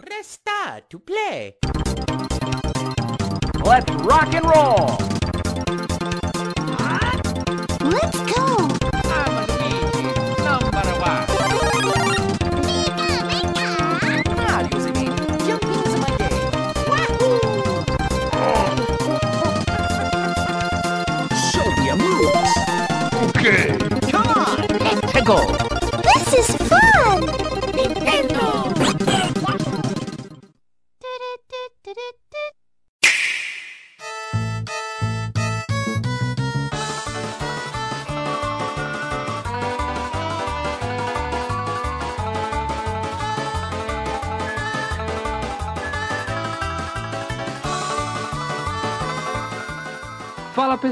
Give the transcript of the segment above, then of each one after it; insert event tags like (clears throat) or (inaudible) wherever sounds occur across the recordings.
Press star to play. Let's rock and roll! Let's go! I'm Luigi, number one. Mario's in it. Jumping's my game. Wahoo! Show me your moves! Okay. Come on, let's go!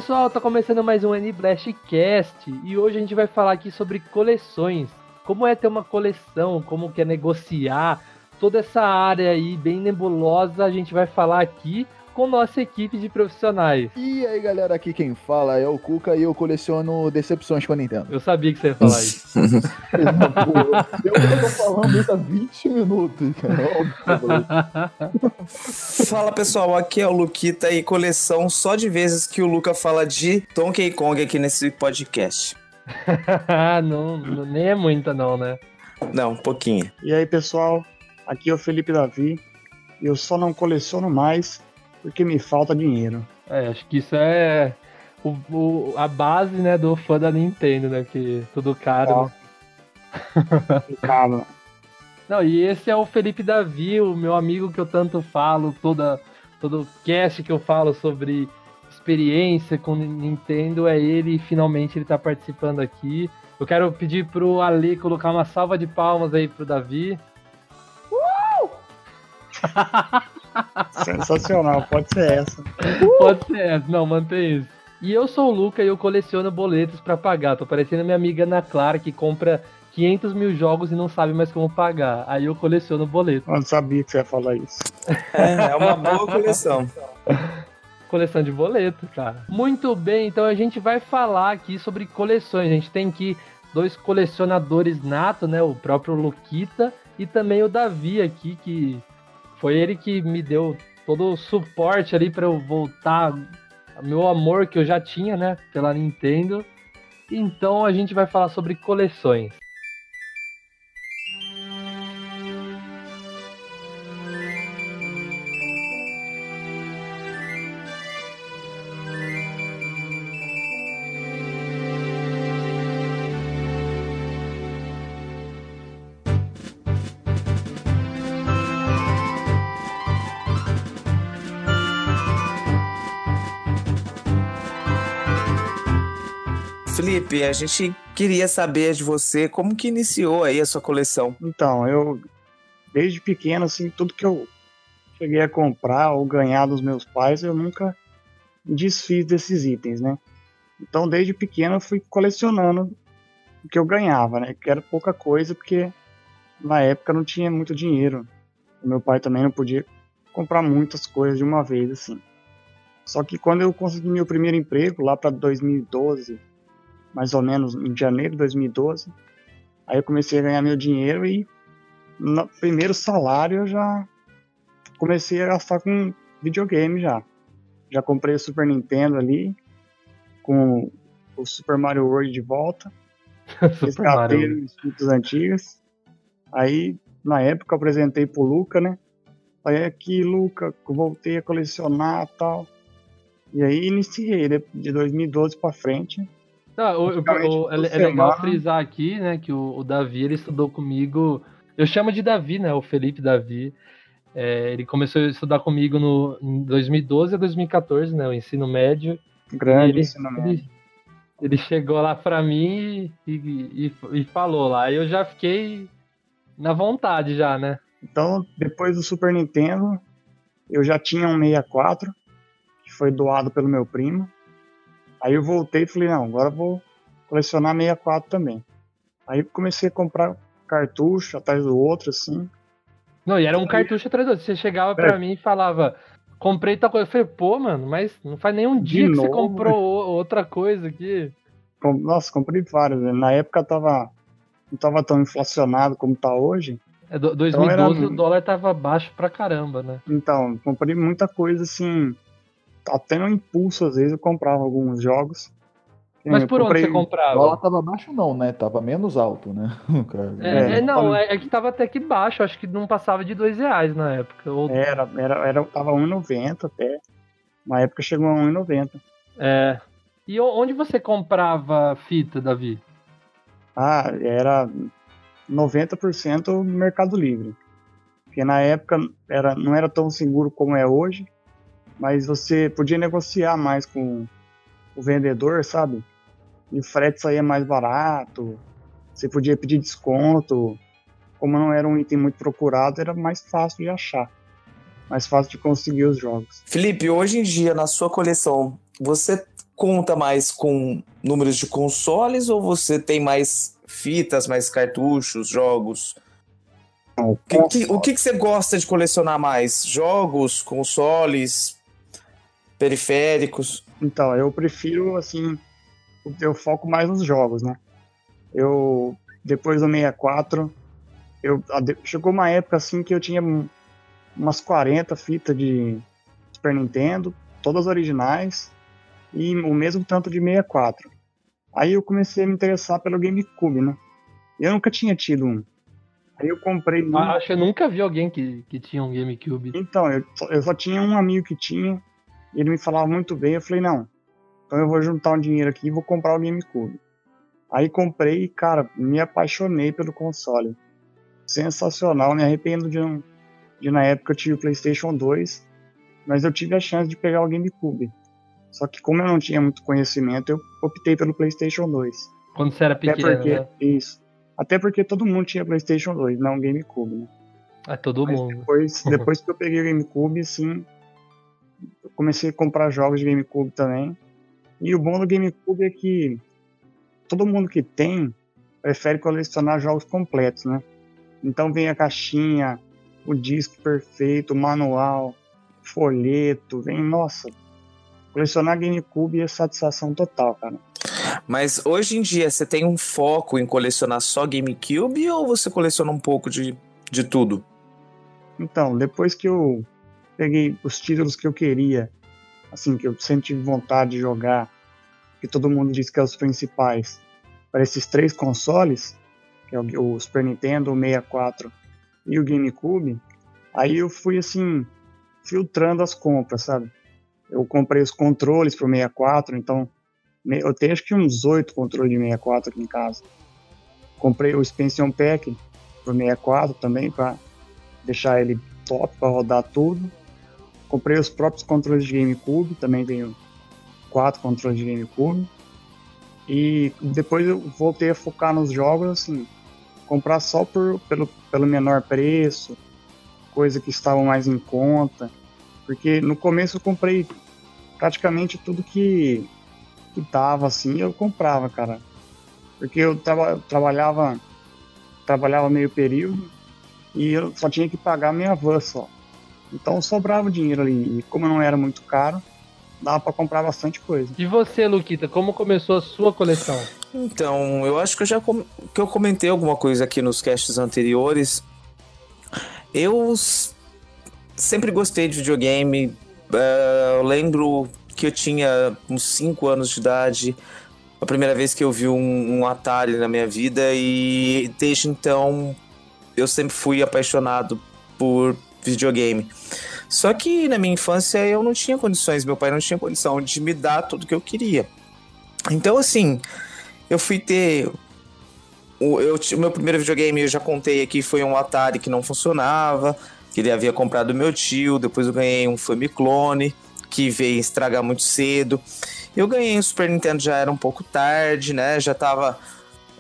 Pessoal, tá começando mais um N-Blastcast e hoje a gente vai falar aqui sobre coleções. Como é ter uma coleção, como que é negociar, toda essa área aí bem nebulosa a gente vai falar aqui com nossa equipe de profissionais. E aí galera, aqui quem fala é o Cuca e eu coleciono decepções com a Nintendo. Eu sabia que você ia falar isso. (laughs) eu, tô falando isso há 20 minutos, cara. Fala pessoal, aqui é o Luquita e coleção só de vezes que o Luca fala de Donkey Kong aqui nesse podcast. (laughs) não, não, nem é muita não, né? Não, um pouquinho. E aí, pessoal, aqui é o Felipe Davi. Eu só não coleciono mais porque me falta dinheiro. É, acho que isso é o, o- a base, né, do fã da Nintendo, né? Que tudo caro. né? (laughs) Cara, Não, e esse é o Felipe Davi, o meu amigo que eu tanto falo, toda, todo cast que eu falo sobre experiência com Nintendo é ele e finalmente ele tá participando aqui. Eu quero pedir pro Ale colocar uma salva de palmas aí pro Davi. (laughs) sensacional, pode ser essa. Pode ser essa, não, mantém isso. E eu sou o Luca e eu coleciono boletos pra pagar. Tô parecendo minha amiga Ana Clara que compra 500 mil jogos e não sabe mais como pagar. Aí eu coleciono boleto. Eu não sabia que você ia falar isso. É, é uma boa coleção. (laughs) Coleção de boleto, cara. Muito bem, então a gente vai falar aqui sobre coleções. A gente tem aqui dois colecionadores nato, né? O próprio Luquita e também o Davi aqui, que foi ele que me deu todo o suporte ali para eu voltar meu amor que eu já tinha, né, pela Nintendo. Então a gente vai falar sobre coleções. Felipe, a gente queria saber de você como que iniciou aí a sua coleção. Então, eu, desde pequeno, assim, tudo que eu cheguei a comprar ou ganhar dos meus pais, eu nunca desfiz desses itens, né? Então, desde pequeno, eu fui colecionando o que eu ganhava, né? Que era pouca coisa, porque na época não tinha muito dinheiro. O meu pai também não podia comprar muitas coisas de uma vez, assim. Só que quando eu consegui meu primeiro emprego, lá para 2012, mais ou menos em janeiro de 2012, aí eu comecei a ganhar meu dinheiro e no primeiro salário eu já comecei a gastar com videogame já. Já comprei o Super Nintendo ali, com o Super Mario World de volta, (laughs) resgatei os fitas antigas. Aí, na época, eu apresentei pro Luca, né? Falei, aqui, Luca, voltei a colecionar e tal. E aí iniciei, de de 2012 pra frente. Não, o- o- o- é, é legal frisar aqui, né, que o, Davi ele estudou comigo. Eu chamo de Davi, né? O Felipe Davi. É, ele começou a estudar comigo no, em 2012 a 2014, né? O ensino médio. Grande ele, ensino médio. ele, ele chegou lá pra mim e, e, e- e falou lá. Eu já fiquei na vontade já, né? Então, depois do Super Nintendo, eu já tinha um 64, que foi doado pelo meu primo. Aí eu voltei e falei, não, agora eu vou colecionar 64 também. Aí comecei a comprar cartucho atrás do outro, assim. Não, e era um cartucho atrás do outro. Você chegava pra É. mim e falava, comprei tal coisa. Eu falei, pô, mano, mas não faz nenhum dia que você novo? comprou o- outra coisa aqui. Nossa, comprei vários. né? Na época tava, não tava tão inflacionado como tá hoje. É, do- 2012 Então era- o dólar tava baixo pra caramba, né? Então, comprei muita coisa assim. Até no impulso, às vezes, eu comprava alguns jogos. Mas eu por onde comprei- você O dólar comprava? tava baixo não, né? Tava menos alto, né? (laughs) É, É, é, não, é, é que tava até que baixo, acho que não passava de dois reais na época. Ou. Era, era, era, tava 1,90 até. Na época chegou a 1,90. É. E o- onde você comprava fita, Davi? Ah, era 90% Mercado Livre. Porque na época era, não era tão seguro como é hoje, mas você podia negociar mais com o vendedor, sabe? E o frete saía mais barato, você podia pedir desconto. Como não era um item muito procurado, era mais fácil de achar. Mais fácil de conseguir os jogos. Felipe, hoje em dia, na sua coleção, você conta mais com números de consoles ou você tem mais fitas, mais cartuchos, jogos? O que, que- o que, que você gosta de colecionar mais? Jogos, consoles, periféricos? Então, eu prefiro, assim, eu foco mais nos jogos, né? Eu, depois do 64, eu, chegou uma época, assim, que eu tinha um- umas 40 fitas de Super Nintendo, todas originais, e o mesmo tanto de 64. Aí eu comecei a me interessar pelo GameCube, né? Eu nunca tinha tido um. Aí eu comprei um. Ah, Acho que eu nunca vi alguém que, que tinha um GameCube. Então, eu só, eu só tinha um amigo que tinha, ele me falava muito bem, eu falei, não, então eu vou juntar um dinheiro aqui e vou comprar o GameCube. Aí comprei e, cara, me apaixonei pelo console. Sensacional, me arrependo de, não- de na época eu tive o PlayStation 2, mas eu tive a chance de pegar o GameCube. Só que como eu não tinha muito conhecimento, eu optei pelo PlayStation 2. Quando você era Até pequeno, porque, né? isso. Até porque todo mundo tinha PlayStation 2, não GameCube, né? É todo Mas mundo. depois, (laughs) depois que eu peguei o GameCube, sim, comecei a comprar jogos de GameCube também. E o bom do GameCube é que todo mundo que tem prefere colecionar jogos completos, né? Então vem a caixinha, o disco perfeito, o manual, folheto, vem, nossa, colecionar GameCube é satisfação total, cara. Mas hoje em dia, você tem um foco em colecionar só GameCube ou você coleciona um pouco de, de tudo? Então, depois que eu peguei os títulos que eu queria, assim, que eu sempre tive vontade de jogar, que todo mundo diz que é os principais, para esses três consoles, que é o, o Super Nintendo, o 64 e o GameCube, aí eu fui, assim, filtrando as compras, sabe? Eu comprei os controles pro 64, então eu tenho acho que uns oito controles de 64 aqui em casa. Comprei o Expansion Pack pro 64 também, para deixar ele top para rodar tudo. Comprei os próprios controles de GameCube, também tenho quatro controles de GameCube. E depois eu voltei a focar nos jogos, assim, comprar só por, pelo, pelo menor preço, coisa que estavam mais em conta. Porque no começo eu comprei praticamente tudo que, que tava assim, eu comprava, cara. Porque eu traba, trabalhava trabalhava meio período e eu só tinha que pagar minha van só. Então sobrava dinheiro ali. E como não era muito caro, dava para comprar bastante coisa. E você, Luquita, como começou a sua coleção? Então, eu acho que eu já com- que eu comentei alguma coisa aqui nos casts anteriores. Eu sempre gostei de videogame. eh, eu lembro que eu tinha uns 5 anos de idade. A primeira vez que eu vi um, um Atari na minha vida. E desde então eu sempre fui apaixonado por videogame. Só que na minha infância eu não tinha condições, meu pai não tinha condição de me dar tudo que eu queria. Então, assim, eu fui ter. O eu, o meu primeiro videogame, eu já contei aqui, foi um Atari que não funcionava, que ele havia comprado do meu tio. Depois eu ganhei um Famiclone, que veio estragar muito cedo. Eu ganhei um Super Nintendo, já era um pouco tarde, né? Já tava.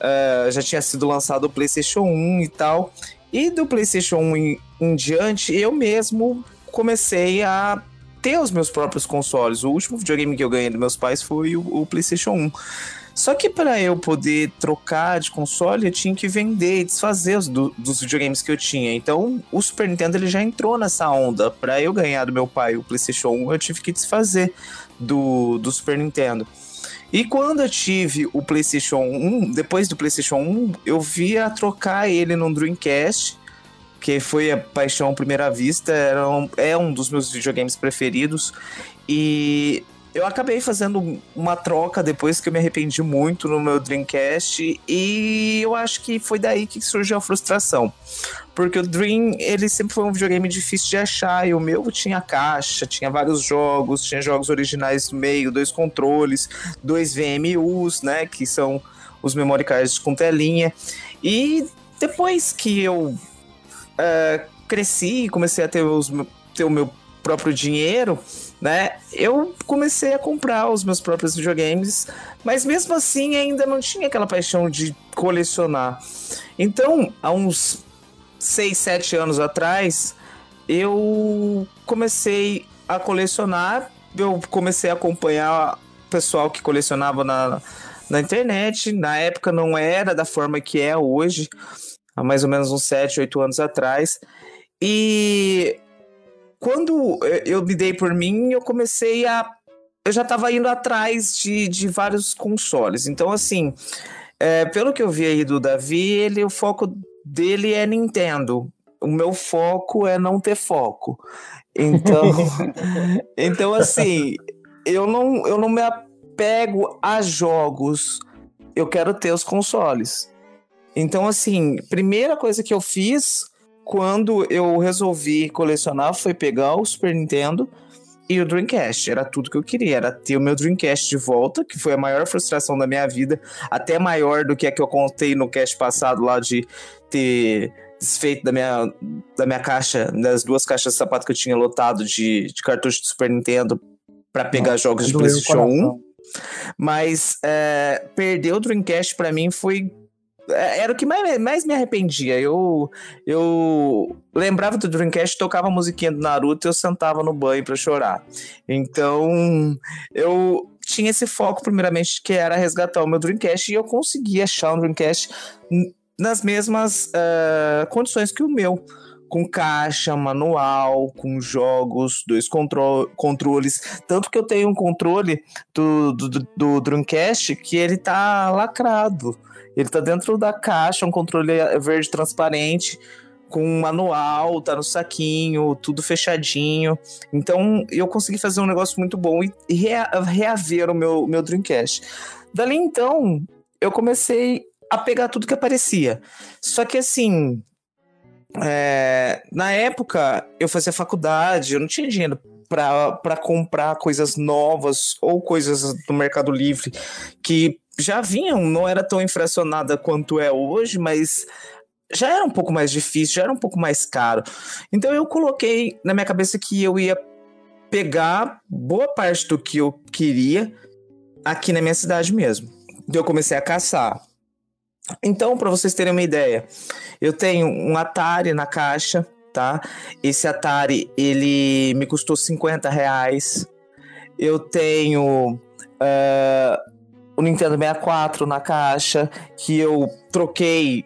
eh, já tinha sido lançado o PlayStation 1 e tal. E do PlayStation 1 em, diante, eu mesmo comecei a ter os meus próprios consoles. O último videogame que eu ganhei dos meus pais foi o, o PlayStation 1. Só que para eu poder trocar de console, eu tinha que vender e desfazer do- dos videogames que eu tinha. Então, o Super Nintendo ele já entrou nessa onda. Para eu ganhar do meu pai o PlayStation 1, eu tive que desfazer do, do Super Nintendo. E quando eu tive o PlayStation 1, depois do PlayStation 1, eu via trocar ele num Dreamcast que foi a paixão à primeira vista, era um, é um dos meus videogames preferidos. E eu acabei fazendo uma troca depois que eu me arrependi muito no meu Dreamcast e eu acho que foi daí que surgiu a frustração. Porque o Dream, ele sempre foi um videogame difícil de achar e o meu tinha caixa, tinha vários jogos, tinha jogos originais no meio, dois controles, dois VMUs, né, que são os memory cards com telinha. E depois que eu uh, cresci e comecei a ter, os, ter o meu próprio dinheiro, né? Eu comecei a comprar os meus próprios videogames, mas mesmo assim ainda não tinha aquela paixão de colecionar. Então, há uns 6, 7 anos atrás, eu comecei a colecionar, eu comecei a acompanhar o pessoal que colecionava na, na internet. Na época não era da forma que é hoje, há mais ou menos uns 7, 8 anos atrás. E quando eu me dei por mim, eu comecei a. Eu já estava indo atrás de, de vários consoles. Então, assim, é, pelo que eu vi aí do Davi, ele, o foco dele é Nintendo. O meu foco é não ter foco. Então, (laughs) então assim, eu não, eu não me apego a jogos. Eu quero ter os consoles. Então, assim, primeira coisa que eu fiz quando eu resolvi colecionar foi pegar o Super Nintendo e o Dreamcast. Era tudo que eu queria, era ter o meu Dreamcast de volta, que foi a maior frustração da minha vida, até maior do que a que eu contei no cast passado lá de ter desfeito da minha, da minha caixa, das duas caixas de sapato que eu tinha lotado de, de cartucho de Super Nintendo para pegar Nossa, jogos de PlayStation 1. Mas é, perder o Dreamcast para mim foi era o que mais, mais me arrependia. Eu, eu lembrava do Dreamcast, tocava a musiquinha do Naruto e eu sentava no banho para chorar. Então, eu tinha esse foco, primeiramente, que era resgatar o meu Dreamcast, e eu consegui achar um Dreamcast nas mesmas uh, condições que o meu. Com caixa, manual, com jogos, dois contro controles. Tanto que eu tenho um controle do, do, do Dreamcast que ele tá lacrado. Ele tá dentro da caixa, um controle verde transparente, com um manual, tá no saquinho, tudo fechadinho. Então eu consegui fazer um negócio muito bom e rea reaver o meu, meu Dreamcast. Dali então, eu comecei a pegar tudo que aparecia. Só que assim, é, na época eu fazia faculdade, eu não tinha dinheiro para comprar coisas novas ou coisas do Mercado Livre que já vinham, não era tão infracionada quanto é hoje, mas já era um pouco mais difícil, já era um pouco mais caro. Então eu coloquei na minha cabeça que eu ia pegar boa parte do que eu queria aqui na minha cidade mesmo. Então eu comecei a caçar. Então, para vocês terem uma ideia, eu tenho um Atari na caixa, tá? Esse Atari, ele me custou 50 reais. Eu tenho uh, o Nintendo 64 na caixa, que eu troquei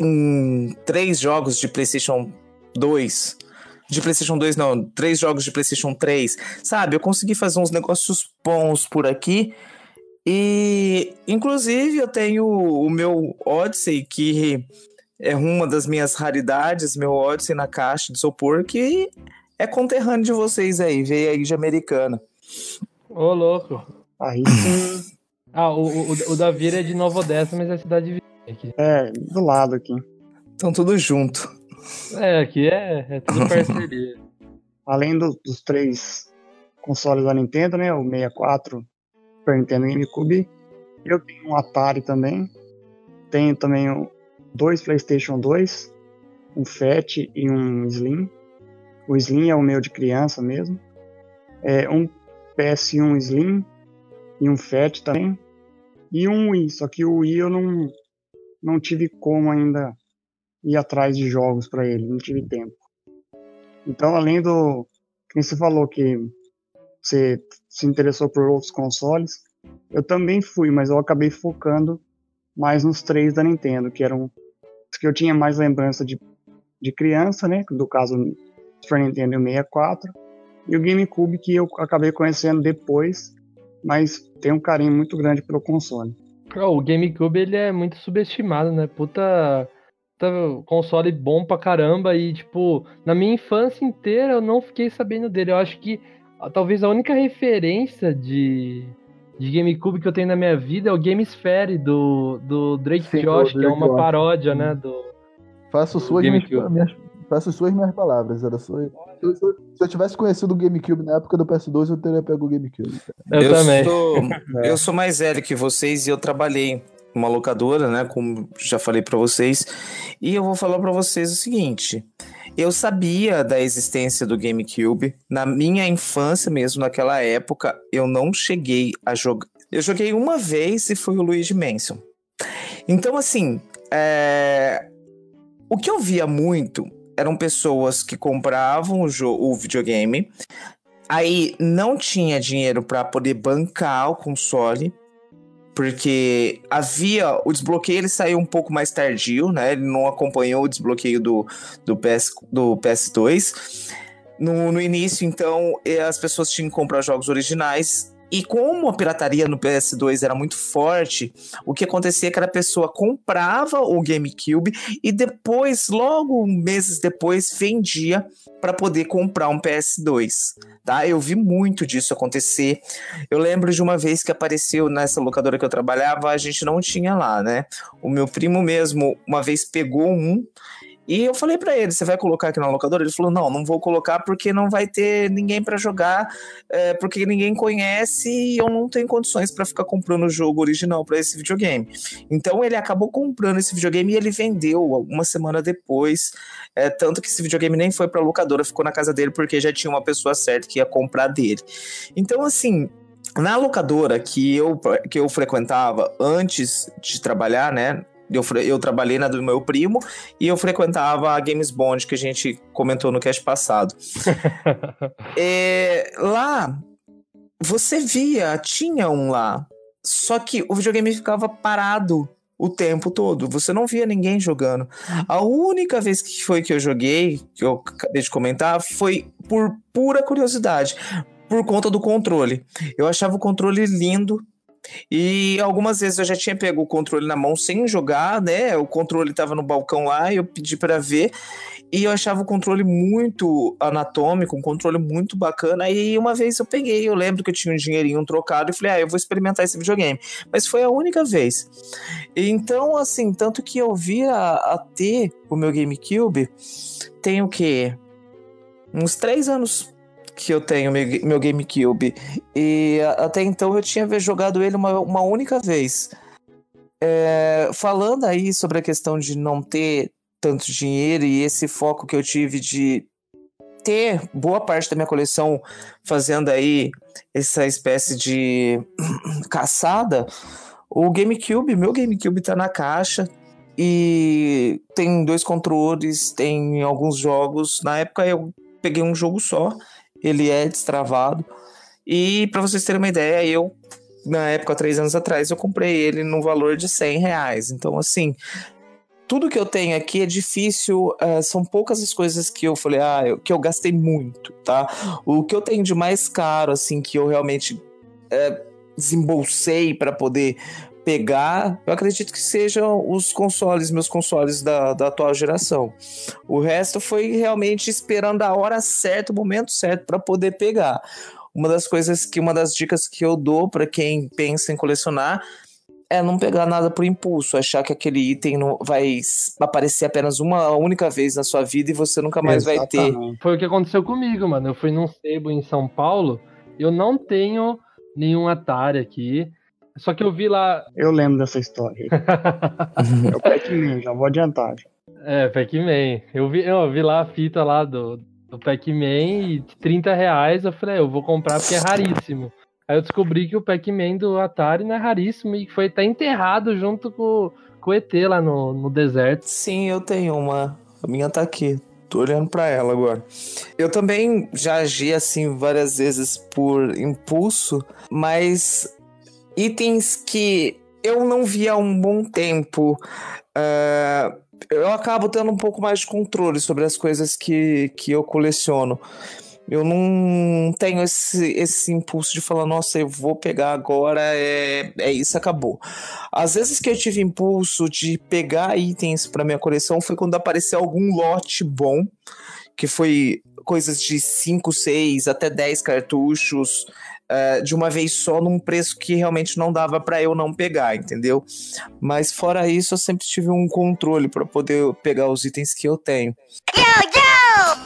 em três jogos de PlayStation 2. De PlayStation 2, não, três jogos de PlayStation 3. Sabe, eu consegui fazer uns negócios bons por aqui. E, inclusive, eu tenho o meu Odyssey, que é uma das minhas raridades, meu Odyssey na caixa de isopor, que é conterrâneo de vocês aí, veio aí de americana. Ô, louco. Aí (coughs) sim. ah, o, o, o Davi é de Nova Odessa, mas é cidade de aqui. É, do lado aqui. Estão tudo junto. É, aqui é, é tudo (laughs) parceria. Além do, dos três consoles da Nintendo, né? O 64, Super Nintendo e GameCube. Eu tenho um Atari também. Tenho também dois PlayStation 2, um Fat e um Slim. O Slim é o meu de criança mesmo. É, um PS1 Slim e um Fat também. E um Wii, só que o Wii eu não, não tive como ainda ir atrás de jogos para ele, não tive tempo. Então, além do que você falou que você se interessou por outros consoles, eu também fui, mas eu acabei focando mais nos três da Nintendo, que eram os que eu tinha mais lembrança de, de criança, né? Do caso Super Nintendo 64, e o GameCube que eu acabei conhecendo depois, mas tenho um carinho muito grande pelo console. Oh, o GameCube ele é muito subestimado, né? Puta puta console bom pra caramba e, tipo, na minha infância inteira eu não fiquei sabendo dele. Eu acho que ah, talvez a única referência de, de GameCube que eu tenho na minha vida é o Gamesphere do, do Drake Sim, Josh, do que é Drake uma Josh. paródia, né? Do, Faço minhas, GameCube. minhas- faço suas minhas palavras. Era só... se, eu, se eu- se eu tivesse conhecido o GameCube na época do PS2, eu teria pego o GameCube. cara. eu, também. Sou, (laughs) É. eu sou mais velho que vocês e eu trabalhei numa locadora, né? Como já falei pra vocês. E eu vou falar pra vocês o seguinte. Eu sabia da existência do GameCube. Na minha infância mesmo, naquela época, eu não cheguei a jogar. Eu joguei uma vez e foi o Luigi Mansion. Então, assim, é, o que eu via muito eram pessoas que compravam o, o videogame, aí não tinha dinheiro para poder bancar o console, porque havia o desbloqueio, ele saiu um pouco mais tardio, né? Ele não acompanhou o desbloqueio do, do, PS, do PS2. No, no início, então, eh, as pessoas tinham que comprar jogos originais. E como a pirataria no PS2 era muito forte, o que acontecia é que a pessoa comprava o GameCube e depois, logo meses depois, vendia para poder comprar um PS2, tá? Eu vi muito disso acontecer. Eu lembro de uma vez que apareceu nessa locadora que eu trabalhava, a gente não tinha lá, né? O meu primo mesmo uma vez pegou um e eu falei pra ele, você vai colocar aqui na locadora? Ele falou, não, não vou colocar porque não vai ter ninguém pra jogar, é, porque ninguém conhece e eu não tenho condições pra ficar comprando o jogo original pra esse videogame. Então ele acabou comprando esse videogame e ele vendeu uma semana depois, é, tanto que esse videogame nem foi pra locadora, ficou na casa dele porque já tinha uma pessoa certa que ia comprar dele. Então assim, na locadora que eu, que eu frequentava antes de trabalhar, né? Eu, eu trabalhei na do meu primo e eu frequentava a Games Bond que a gente comentou no cast passado. (laughs) É, lá, você via, tinha um lá, só que o videogame ficava parado o tempo todo. Você não via ninguém jogando. A única vez que foi que eu joguei, que eu acabei de comentar, foi por pura curiosidade, por conta do controle. Eu achava o controle lindo. E algumas vezes eu já tinha pego o controle na mão sem jogar, né? O controle tava no balcão lá, e eu pedi para ver. E eu achava o controle muito anatômico, um controle muito bacana. E uma vez eu peguei, eu lembro que eu tinha um dinheirinho trocado e falei, ah, eu vou experimentar esse videogame. Mas foi a única vez. Então, assim, tanto que eu via a ter o meu GameCube, tem o quê? Uns três anos que eu tenho meu, GameCube. E até então eu tinha jogado ele uma, uma única vez. É, falando aí sobre a questão de não ter tanto dinheiro e esse foco que eu tive de ter boa parte da minha coleção fazendo aí essa espécie de (clears throat) caçada, o GameCube, meu GameCube tá na caixa e tem dois controles, tem alguns jogos. Na época eu peguei um jogo só, ele é destravado. E para vocês terem uma ideia, eu na época, três anos atrás, eu comprei ele no valor de 100 reais. Então, assim, tudo que eu tenho aqui é difícil, eh, são poucas as coisas que eu falei, ah, eu- que eu gastei muito, tá? O que eu tenho de mais caro, assim, que eu realmente eh, desembolsei para poder pegar, eu acredito que sejam os consoles, meus consoles da, da atual geração. O resto foi realmente esperando a hora certa, o momento certo para poder pegar. Uma das coisas que, uma das dicas que eu dou para quem pensa em colecionar é não pegar nada por impulso, achar que aquele item não vai aparecer apenas uma única vez na sua vida e você nunca mais vai ter. Exatamente. Foi o que aconteceu comigo, mano. Eu fui num sebo em São Paulo. Eu não tenho nenhum Atari aqui. Só que eu vi lá. Eu lembro dessa história. (laughs) É o Pac-Man, já vou adiantar. É, Pac-Man. Eu vi, eu vi lá a fita lá do, do Pac-Man e de 30 reais. Eu falei, "É, eu vou comprar porque é raríssimo. Aí eu descobri que o Pac-Man do Atari não é raríssimo e foi até enterrado junto com, com o ET lá no, no deserto. Sim, eu tenho uma. A minha tá aqui. Tô olhando pra ela agora. Eu também já agi assim várias vezes por impulso, mas itens que eu não vi há um bom tempo. ah, eu acabo tendo um pouco mais de controle sobre as coisas que, que eu coleciono. Eu não tenho esse, esse impulso de falar, nossa, eu vou pegar agora, é, é isso, acabou. Às vezes que eu tive impulso de pegar itens para minha coleção foi quando apareceu algum lote bom, que foi coisas de 5, 6, até 10 cartuchos uh, de uma vez só num preço que realmente não dava para eu não pegar, entendeu? Mas fora isso, eu sempre tive um controle para poder pegar os itens que eu tenho. Yo, yo!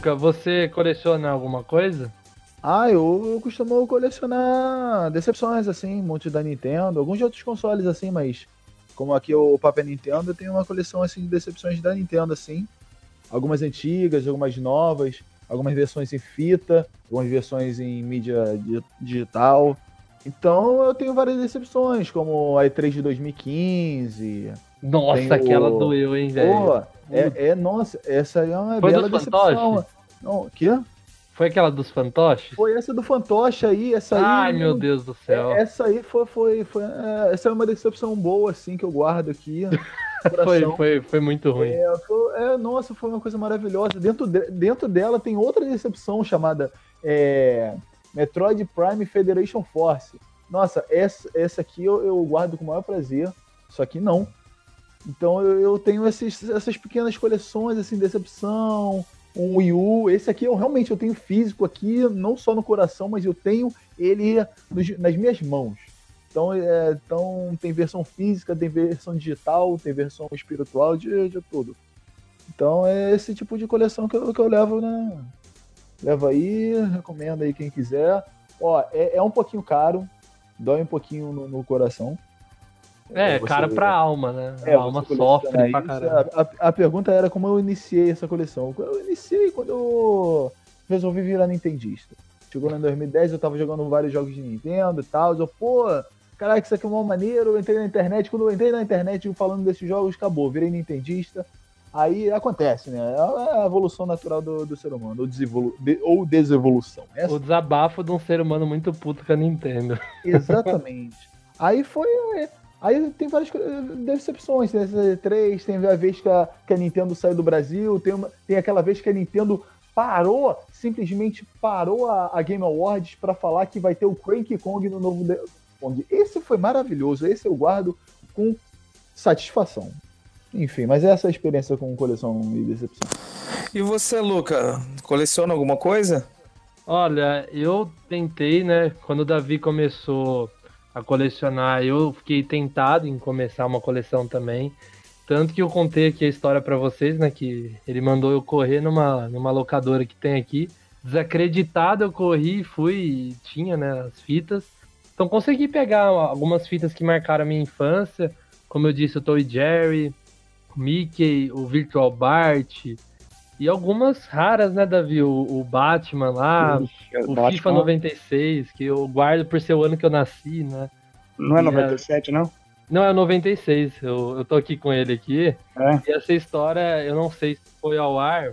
Cuca, você coleciona alguma coisa? Ah, eu, eu costumo colecionar decepções, assim, muitos da Nintendo, alguns de outros consoles, assim, mas como aqui o Papo é Nintendo, eu tenho uma coleção, assim, de decepções da Nintendo, assim. Algumas antigas, algumas novas, algumas versões em fita, algumas versões em mídia digital. Então eu tenho várias decepções, como a E3 de 2015. Nossa, aquela doeu, hein, velho? É, é, nossa, essa aí é uma Foi bela decepção. Não, que? Foi aquela dos fantoches? Foi essa do fantoche aí, essa aí. Ai, meu Deus do céu. É, essa aí foi, foi, foi é, essa é uma decepção boa, assim, que eu guardo aqui. (laughs) foi, foi, foi muito ruim. É, foi, é, nossa, foi uma coisa maravilhosa. Dentro, de, dentro dela tem outra decepção chamada é, Metroid Prime Federation Force. Nossa, essa, essa aqui eu, eu guardo com o maior prazer. Só que não. Então eu, eu tenho esses, essas pequenas coleções, assim, Decepção, um Wii U. Esse aqui eu realmente eu tenho físico aqui, não só no coração, mas eu tenho ele nos, nas minhas mãos. Então, é, então tem versão física, tem versão digital, tem versão espiritual, de, de tudo. Então é esse tipo de coleção que eu, que eu levo, né? Levo aí, recomendo aí quem quiser. Ó, é, é um pouquinho caro, dói um pouquinho no, no coração. É, você... cara pra alma, né? É, a alma sofre pra caramba. A, a, a, pergunta era como eu iniciei essa coleção. Eu iniciei quando eu resolvi virar nintendista. Chegou em 2010, eu tava jogando vários jogos de Nintendo e tal. Eu, pô, caraca, isso aqui é uma maneiro. Eu entrei na internet. Quando eu entrei na internet falando desses jogos, acabou. Virei nintendista. Aí acontece, né? É a evolução natural do, do ser humano, ou, desevolu de, ou desevolução. Essa... O desabafo de um ser humano muito puto com a Nintendo. Exatamente. Aí foi. Aí tem várias decepções, tem essa 3 tem a vez que a, que a Nintendo saiu do Brasil, tem, uma, tem aquela vez que a Nintendo parou, simplesmente parou a, a Game Awards para falar que vai ter o Cranky Kong no novo Kong. Esse foi maravilhoso, esse eu guardo com satisfação. Enfim, mas essa é a experiência com coleção e decepção. E você, Luca, coleciona alguma coisa? Olha, eu tentei, né? Quando o Davi começou a colecionar. Eu fiquei tentado em começar uma coleção também. Tanto que eu contei aqui a história para vocês, né? Que ele mandou eu correr numa, numa locadora que tem aqui. Desacreditado, eu corri, fui e tinha, né, as fitas. Então consegui pegar algumas fitas que marcaram a minha infância. Como eu disse, o Toy Jerry, o Mickey, o Virtual Bart. E algumas raras, né, Davi? O, o Batman lá, o Batman. FIFA 96, que eu guardo por ser o ano que eu nasci, né? Não é 97, é... não? Não, é 96. Eu, eu tô aqui com ele aqui. É. E essa história, eu não sei se foi ao ar,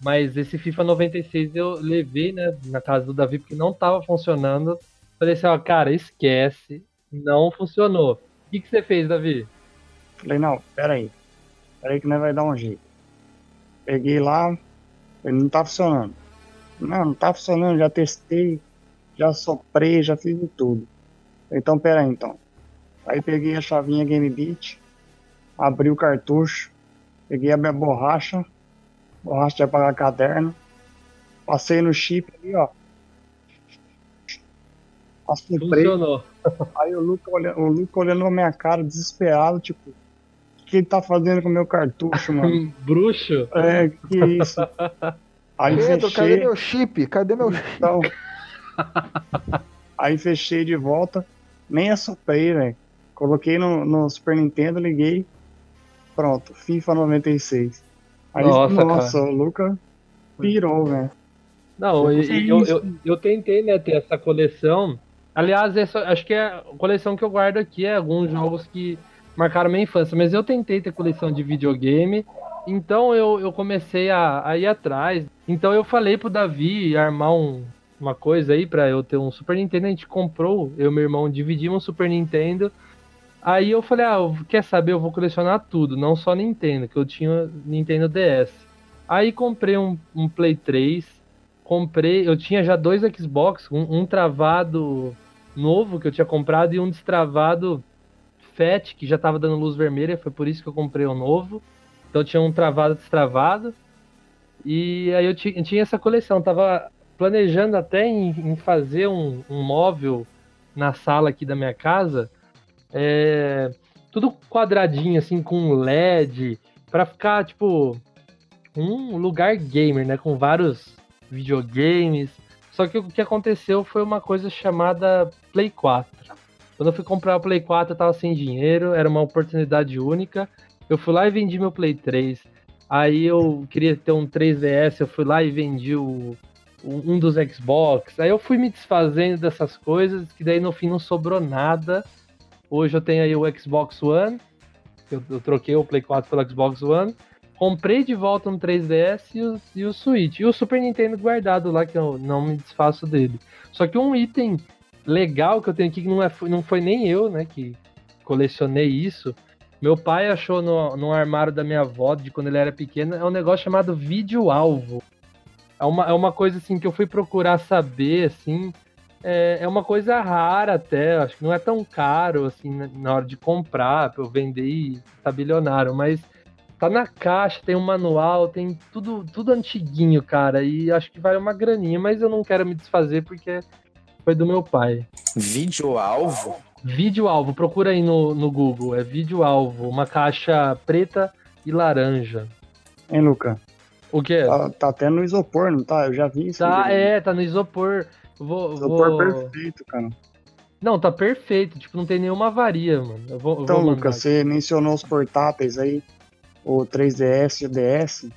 mas esse FIFA 96 eu levei, né, na casa do Davi, porque não tava funcionando. Falei assim, ó, cara, esquece. Não funcionou. O que, que você fez, Davi? Falei, não, peraí. Peraí que nós vai dar um jeito. Peguei lá, ele não tá funcionando. Não, não tá funcionando, já testei, já soprei, já fiz tudo. Então, pera aí, então. Aí peguei a chavinha Game Beat, abri o cartucho, peguei a minha borracha, borracha de apagar caderno, passei no chip ali, ó. Funcionou. Aí o Luca, olhando, o Luca olhando na minha cara, desesperado, tipo, que ele tá fazendo com o meu cartucho, (laughs) mano? Bruxo? É, que isso. Aí Pedro, fechei... cadê meu chip? Cadê meu chip? Então... Aí fechei de volta, nem assoprei, velho. Coloquei no, no, Super Nintendo, liguei. Pronto, FIFA 96. Aí, nossa, nossa o Luca pirou, velho. Não, eu, eu, eu, eu, tentei, né, ter essa coleção. Aliás, essa, acho que é a coleção que eu guardo aqui é alguns jogos que marcaram minha infância. Mas eu tentei ter coleção de videogame Então eu, eu comecei a, a ir atrás. Então eu falei pro Davi armar um, uma coisa aí pra eu ter um Super Nintendo. A gente comprou, eu e meu irmão dividimos um Super Nintendo. Aí eu falei, ah, quer saber? Eu vou colecionar tudo, não só Nintendo, que eu tinha Nintendo DS. Aí comprei um, um Play 3, comprei, eu tinha já dois Xbox, um, um travado novo que eu tinha comprado e um destravado FAT, que já tava dando luz vermelha, foi por isso que eu comprei o novo. Então tinha um travado destravado. E aí eu tinha, tinha essa coleção, tava planejando até em, em fazer um, um móvel na sala aqui da minha casa é, tudo quadradinho, assim, com LED, para ficar, tipo, um lugar gamer, né? Com vários videogames. Só que o que aconteceu foi uma coisa chamada Play 4. Quando eu fui comprar o Play 4, eu tava sem dinheiro, era uma oportunidade única. Eu fui lá e vendi meu Play 3. Aí eu queria ter um 3DS, eu fui lá e vendi o, um dos Xbox. Aí eu fui me desfazendo dessas coisas, que daí no fim não sobrou nada. Hoje eu tenho aí o Xbox One. Eu, eu troquei o Play 4 pelo Xbox One. Comprei de volta um 3DS e o, e o Switch. E o Super Nintendo guardado lá, que eu não me desfaço dele. Só que um item legal que eu tenho aqui, que não, é, não foi nem eu, né, que colecionei isso. Meu pai achou no, no armário da minha avó, de quando ele era pequeno, é um negócio chamado vídeo-alvo. É uma, é uma coisa, assim, que eu fui procurar saber, assim, é, é uma coisa rara até, acho que não é tão caro assim na hora de comprar, pra eu vender e tá bilionário, mas tá na caixa, tem um manual, tem tudo, tudo antiguinho, cara, e acho que vale uma graninha, mas eu não quero me desfazer porque foi do meu pai. Vídeo alvo? Vídeo alvo, procura aí no, no Google, é vídeo alvo, uma caixa preta e laranja. Hein, Luca? O quê? Tá, tá até no isopor, não tá? Eu já vi isso. Tá, aí. é, tá no isopor. Vou, Isopor vou... perfeito, cara. Não, tá perfeito. Tipo, não tem nenhuma avaria, mano. Eu vou, Então, vou Lucas, você mencionou os portáteis aí, o 3DS e o DS.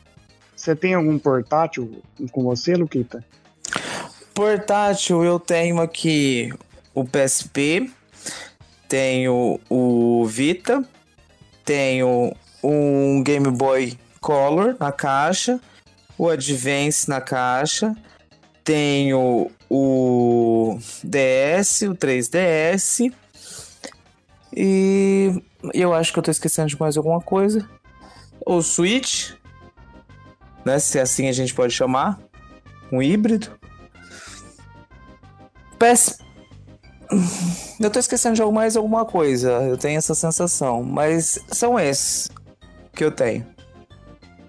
Você tem algum portátil com você, Luquita? Portátil, eu tenho aqui o PSP, tenho o Vita, tenho um Game Boy Color na caixa, o Advance na caixa, tenho o DS, o 3DS e eu acho que eu tô esquecendo de mais alguma coisa. O Switch, né? Se assim a gente pode chamar, um híbrido. PS. Eu tô esquecendo de mais alguma coisa, eu tenho essa sensação, mas são esses que eu tenho.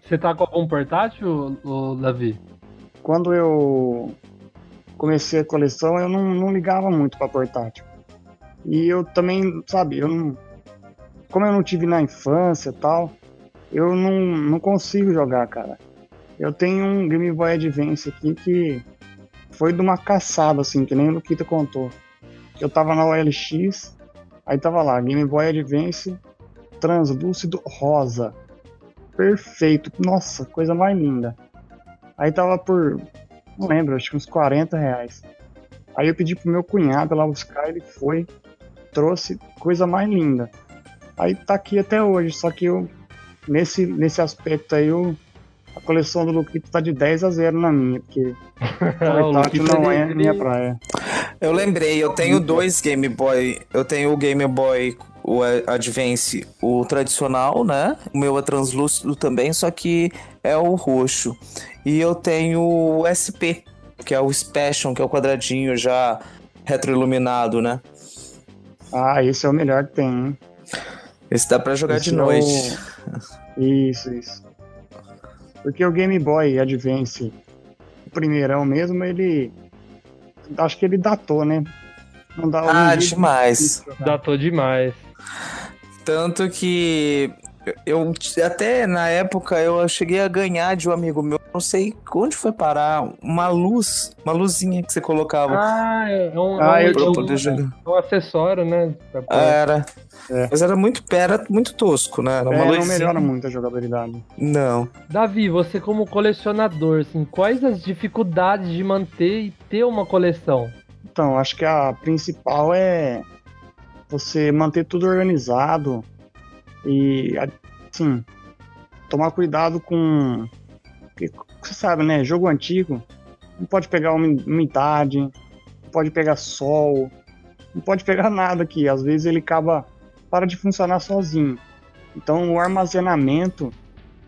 Você tá com algum portátil, Davi? Quando eu comecei a coleção, eu não, não ligava muito pra portátil. E eu também, sabe, eu não, como eu não tive na infância e tal, eu não, não consigo jogar, cara. Eu tenho um Game Boy Advance aqui que foi de uma caçada, assim, que nem o Luquita contou. Eu tava na OLX, aí tava lá, Game Boy Advance translúcido rosa. Perfeito. Nossa, coisa mais linda. Aí tava por, não lembro, acho que uns 40 reais. Aí eu pedi pro meu cunhado lá buscar, ele foi, trouxe coisa mais linda. Aí tá aqui até hoje, só que eu, nesse, nesse aspecto aí, eu, a coleção do Luquito tá de 10 a 0 na minha, porque (laughs) O Luquita, não é minha praia. Eu lembrei, eu tenho dois Game Boy. Eu tenho o Game Boy, o Advance, o tradicional, né? O meu é translúcido também, só que é o roxo. E eu tenho o SP, que é o Special, que é o quadradinho já retroiluminado, né? Ah, esse é o melhor que tem, hein? Esse dá pra jogar Esse de é o- noite. (laughs) Isso, isso. Porque o Game Boy Advance, o primeirão mesmo, ele. Acho que ele datou, né? Não dá Ah, um demais. difícil jogar. Datou demais. Tanto que eu até na época eu cheguei a ganhar de um amigo meu, não sei onde foi parar, uma luz, uma luzinha que você colocava Ah, é um, Ah, é um, um acessório, né? Era. É. Mas era muito, era muito tosco, né? Era uma É, não melhora muito a jogabilidade. Não. Davi, você como colecionador, assim, quais as dificuldades de manter e ter uma coleção? Então, acho que a principal é você manter tudo organizado e, assim, tomar cuidado com. Você sabe, né? Jogo antigo não pode pegar umi- umidade, não pode pegar sol, não pode pegar (laughs) nada aqui. Às vezes ele acaba para de funcionar sozinho. Então o armazenamento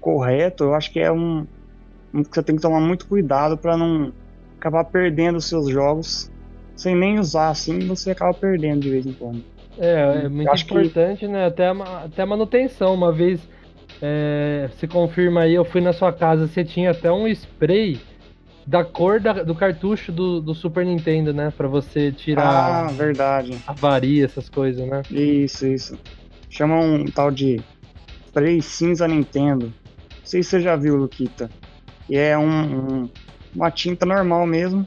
correto, eu acho que é um, um que você tem que tomar muito cuidado para não acabar perdendo os seus jogos sem nem usar assim, você acaba perdendo de vez em quando. É, é muito acho que- importante, né? Até a, até a manutenção. Uma vez, é, se confirma aí, eu fui na sua casa, você tinha até um spray da cor da- do cartucho do, do Super Nintendo, né? Pra você Ah, tirar verdade. avaria, essas coisas, né? Isso, isso. Chama um tal de spray cinza Nintendo. Não sei se você já viu, Luquita. E é um, um- uma tinta normal mesmo,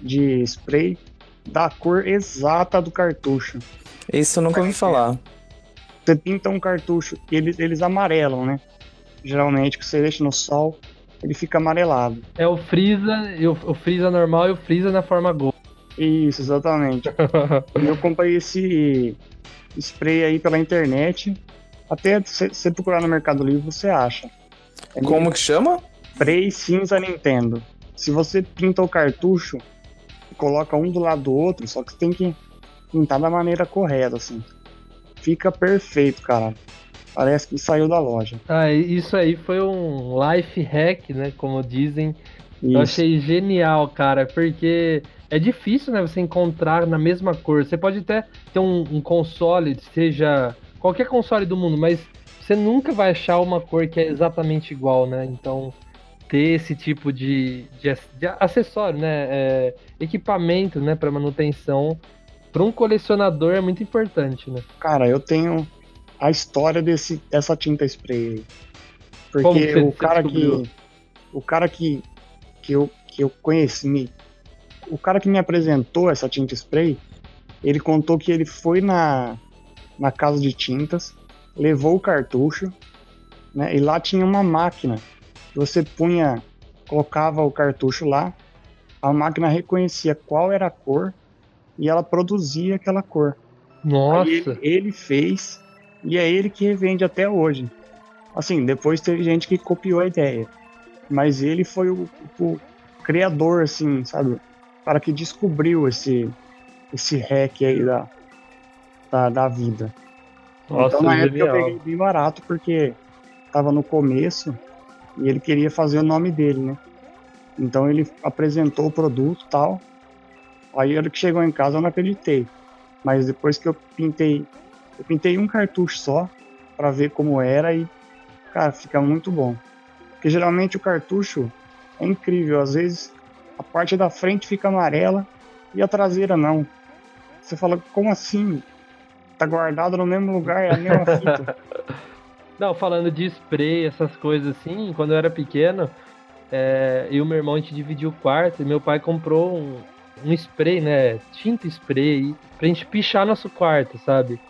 de spray, da cor exata do cartucho. Isso eu nunca ouvi falar. Você pinta um cartucho e eles, eles amarelam, né? Geralmente, que você deixa no sol, ele fica amarelado. É o Freeza, e o, o Freeza normal e o Freeza na forma Gol. Isso, exatamente. E (laughs) eu comprei esse spray aí pela internet. Até se você procurar no Mercado Livre, você acha. É Como que chama? Spray cinza Nintendo. Se você pinta o cartucho e coloca um do lado do outro, só que você tem que pintar da maneira correta, assim. Fica perfeito, cara. Parece que saiu da loja. Ah, isso aí foi um life hack, né? Como dizem. Eu Isso. achei genial, cara, porque é difícil, né, você encontrar na mesma cor. Você pode até ter um, um console, seja qualquer console do mundo, mas você nunca vai achar uma cor que é exatamente igual, né? Então, ter esse tipo de, de, de acessório, né, é, equipamento, né, para manutenção, para um colecionador é muito importante, né? Cara, eu tenho a história desse, dessa tinta spray aí. Porque que você- o cara que. O cara que, que, eu, que eu conheci. me- O cara que me apresentou essa tinta spray, ele contou que ele foi na, na casa de tintas, levou o cartucho, né? E lá tinha uma máquina que você punha, colocava o cartucho lá, a máquina reconhecia qual era a cor e ela produzia aquela cor. Nossa, ele, ele fez e é ele que revende até hoje. Assim, depois teve gente que copiou a ideia, mas ele foi o, o criador, assim, sabe? O cara que descobriu esse esse hack aí da, da, da vida. nossa, então na época eu peguei bem barato porque tava no começo e ele queria fazer o nome dele, né? Então ele apresentou o produto e tal. Aí a hora que chegou em casa eu não acreditei. Mas depois que eu pintei, eu pintei um cartucho só pra ver como era e cara, fica muito bom. Porque geralmente o cartucho é incrível, às vezes a parte da frente fica amarela e a traseira não. Você fala, como assim? Tá guardado no mesmo lugar, é a mesma fita. (laughs) Não, falando de spray, essas coisas assim, quando eu era pequeno, é, eu e meu irmão a gente dividiu o quarto e meu pai comprou um, um spray, né? Tinta spray, pra gente pichar nosso quarto, sabe?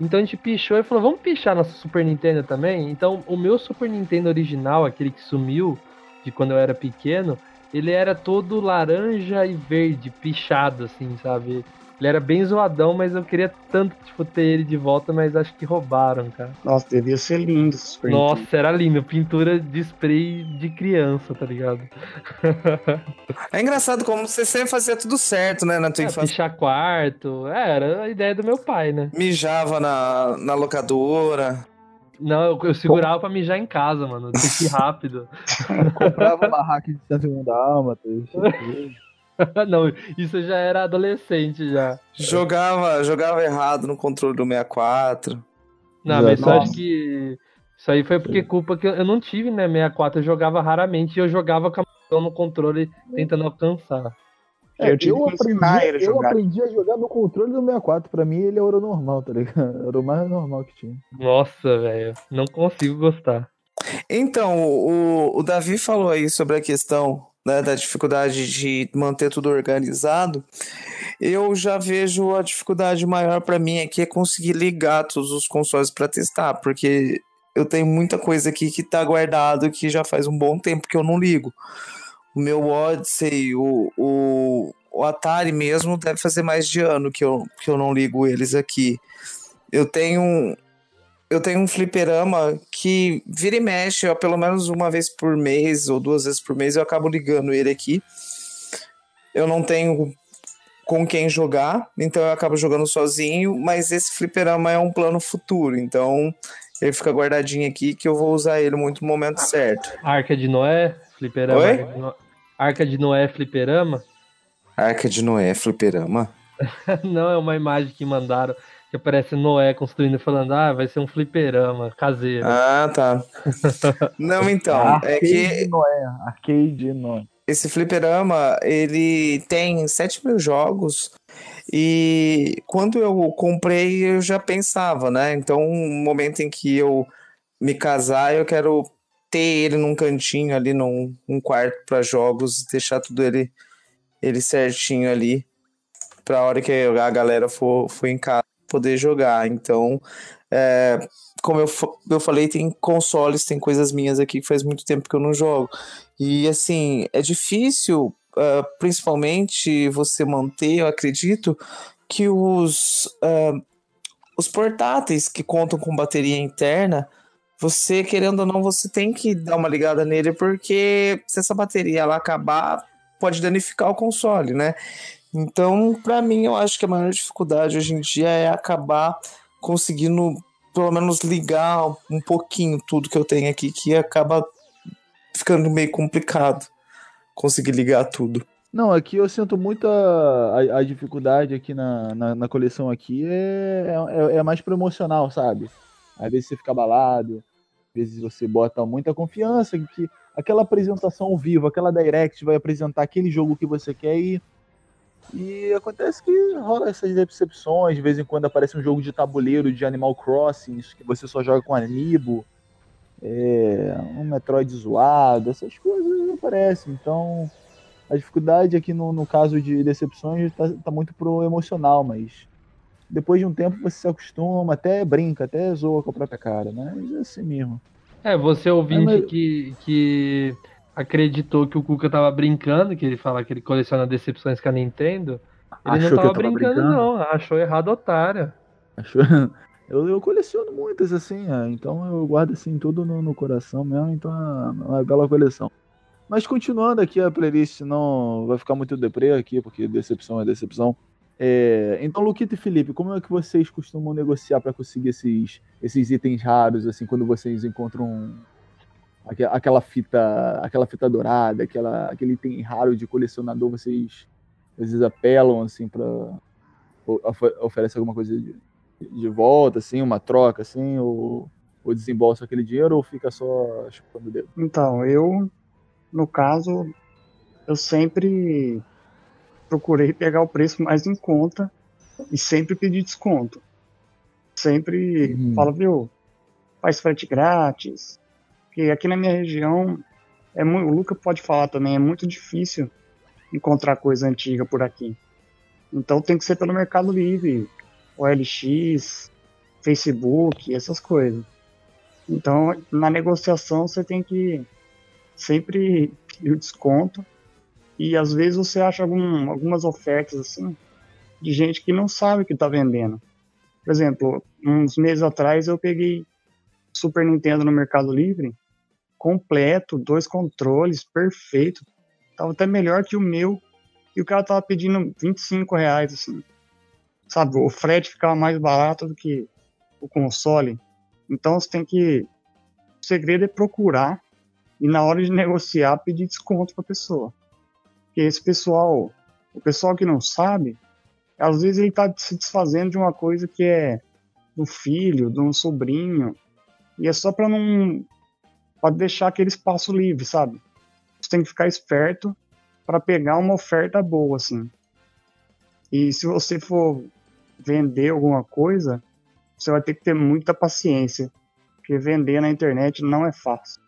Então a gente pichou e falou, vamos pichar nosso Super Nintendo também? Então o meu Super Nintendo original, aquele que sumiu de quando eu era pequeno, ele era todo laranja e verde, pichado, assim, sabe? Ele era bem zoadão, mas eu queria tanto, tipo, ter ele de volta, mas acho que roubaram, cara. Nossa, devia ser lindo esse Super Nintendo. Nossa, era lindo. Pintura de spray de criança, tá ligado? (laughs) É engraçado como você sempre fazia tudo certo, né, na tua É, infância. pichar quarto. É, era a ideia do meu pai, né? Mijava na, na locadora. Não, eu, eu segurava pra mijar em casa, mano. Tem que ir rápido. (laughs) Comprava uma hack de 101 dálmatas. (laughs) Não, isso já era adolescente já. Jogava, jogava errado no controle do 64. Não, mas eu acho que isso aí foi porque culpa que eu, eu não tive, né? 64, eu jogava raramente e eu jogava com a mão no controle tentando alcançar. Eu tive eu ensinar aprendi, eu jogar. aprendi a jogar no controle do 64. Pra mim, ele era o normal, tá ligado? Era o mais normal que tinha. Nossa, velho. Não consigo gostar. Então, o, o Davi falou aí sobre a questão né, da dificuldade de manter tudo organizado. Eu já vejo a dificuldade maior para mim aqui é conseguir ligar todos os consoles para testar, porque eu tenho muita coisa aqui que tá guardado que já faz um bom tempo que eu não ligo. O meu Odyssey, o, o, o Atari mesmo, deve fazer mais de ano que eu, que eu não ligo eles aqui. Eu tenho eu tenho um fliperama que vira e mexe, ó, pelo menos uma vez por mês ou duas vezes por mês eu acabo ligando ele aqui. Eu não tenho com quem jogar, então eu acabo jogando sozinho, mas esse fliperama é um plano futuro, então ele fica guardadinho aqui que eu vou usar ele muito no momento certo. Arca de Noé, fliperama. Oi? Arca de No- Arca de Noé, fliperama? Arca de Noé, fliperama? (laughs) Não, é uma imagem que mandaram que aparece Noé construindo e falando, ah, vai ser um fliperama caseiro. Ah, tá. (laughs) Não, então, é que Noé. Arcade Noé. esse fliperama, ele tem 7 mil jogos e quando eu comprei eu já pensava, né? Então, um momento em que eu me casar, eu quero ter ele num cantinho ali, num um quarto para jogos, deixar tudo ele, ele certinho ali, pra hora que a galera for, for em casa poder jogar. Então, é, como eu, eu falei, tem consoles, tem coisas minhas aqui que faz muito tempo que eu não jogo. E assim, é difícil, ah, principalmente você manter, eu acredito, que os, ah, os portáteis que contam com bateria interna, você querendo ou não, você tem que dar uma ligada nele, porque se essa bateria ela acabar, pode danificar o console, né? Então, pra mim, eu acho que a maior dificuldade hoje em dia é acabar conseguindo, pelo menos, ligar um pouquinho tudo que eu tenho aqui, que acaba ficando meio complicado conseguir ligar tudo. Não, aqui eu sinto muita a, a dificuldade aqui na, na, na coleção aqui é, é, é mais pro emocional, sabe? Às vezes você fica abalado, às vezes você bota muita confiança que aquela apresentação ao vivo, aquela direct vai apresentar aquele jogo que você quer e e acontece que rola essas decepções, de vez em quando aparece um jogo de tabuleiro de Animal Crossing, que você só joga com amiibo, é, um Metroid zoado, essas coisas aparecem. Então, a dificuldade aqui no, no caso de decepções tá, tá muito pro emocional, mas depois de um tempo você se acostuma, até brinca, até zoa com a própria cara, né? Mas é assim mesmo. É, você ouvinte mas- que, que acreditou que o Cuca tava brincando, que ele fala que ele coleciona decepções com a Nintendo, ele Achou não tava, tava brincando, brincando? não. Achou errado, otário. Achou? (laughs) Eu, eu coleciono muitas, assim, é, então eu guardo assim tudo no, no coração mesmo, então é uma bela coleção. Mas continuando aqui a playlist, senão vai ficar muito deprê aqui, porque decepção é decepção. É, então, Luquito e Felipe, como é que vocês costumam negociar para conseguir esses, esses itens raros, assim, quando vocês encontram aquela fita, aquela fita dourada, aquela, aquele item raro de colecionador, vocês às vezes apelam assim para oferece alguma coisa de, de volta, assim, uma troca, assim, ou, ou desembolsa aquele dinheiro ou fica só chupando o dedo? Então, eu, no caso, eu sempre procurei pegar o preço mais em conta e sempre pedir desconto. Sempre Uhum. falo, viu, faz frete grátis. Porque aqui na minha região, é muito, o Luca pode falar também, é muito difícil encontrar coisa antiga por aqui. Então tem que ser pelo Mercado Livre, OLX, Facebook, essas coisas. Então, na negociação, você tem que sempre pedir o desconto. E às vezes você acha algum, algumas ofertas assim de gente que não sabe o que está vendendo. Por exemplo, uns meses atrás eu peguei Super Nintendo no Mercado Livre completo, dois controles, perfeito. Tava até melhor que o meu. E o cara tava pedindo 25 reais, assim. Sabe, o frete ficava mais barato do que o console. Então você tem que. O segredo é procurar e na hora de negociar pedir desconto pra pessoa. Porque esse pessoal, o pessoal que não sabe, às vezes ele tá se desfazendo de uma coisa que é do filho, de um sobrinho, e é só para não para deixar aquele espaço livre, sabe? Você tem que ficar esperto para pegar uma oferta boa, assim. E se você for vender alguma coisa, você vai ter que ter muita paciência, porque vender na internet não é fácil.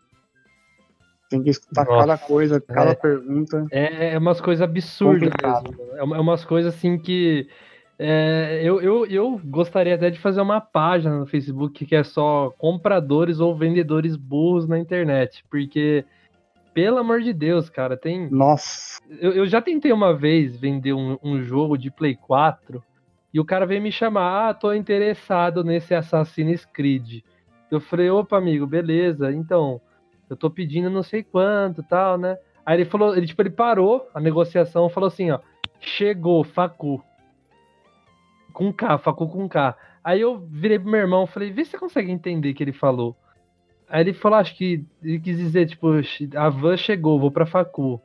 Tem que escutar Nossa, cada coisa, cada é. pergunta. É, é umas coisas absurdas mesmo. É, uma- é umas coisas assim que. É, eu, eu, eu gostaria até de fazer uma página no Facebook que é só compradores ou vendedores burros na internet. Porque, pelo amor de Deus, cara, tem. Nossa, Eu, eu já tentei uma vez vender um, um jogo de Play 4 e o cara veio me chamar, ah, tô interessado nesse Assassin's Creed. Eu falei, opa, amigo, beleza, então, eu tô pedindo não sei quanto tal, né? Aí ele falou, ele, tipo, ele parou a negociação, falou assim, ó, chegou, Facu. Com K, Facu com K. Aí eu virei pro meu irmão, falei, vê se você consegue entender o que ele falou. Aí ele falou, acho que ele quis dizer, tipo, a van chegou, vou pra Facu.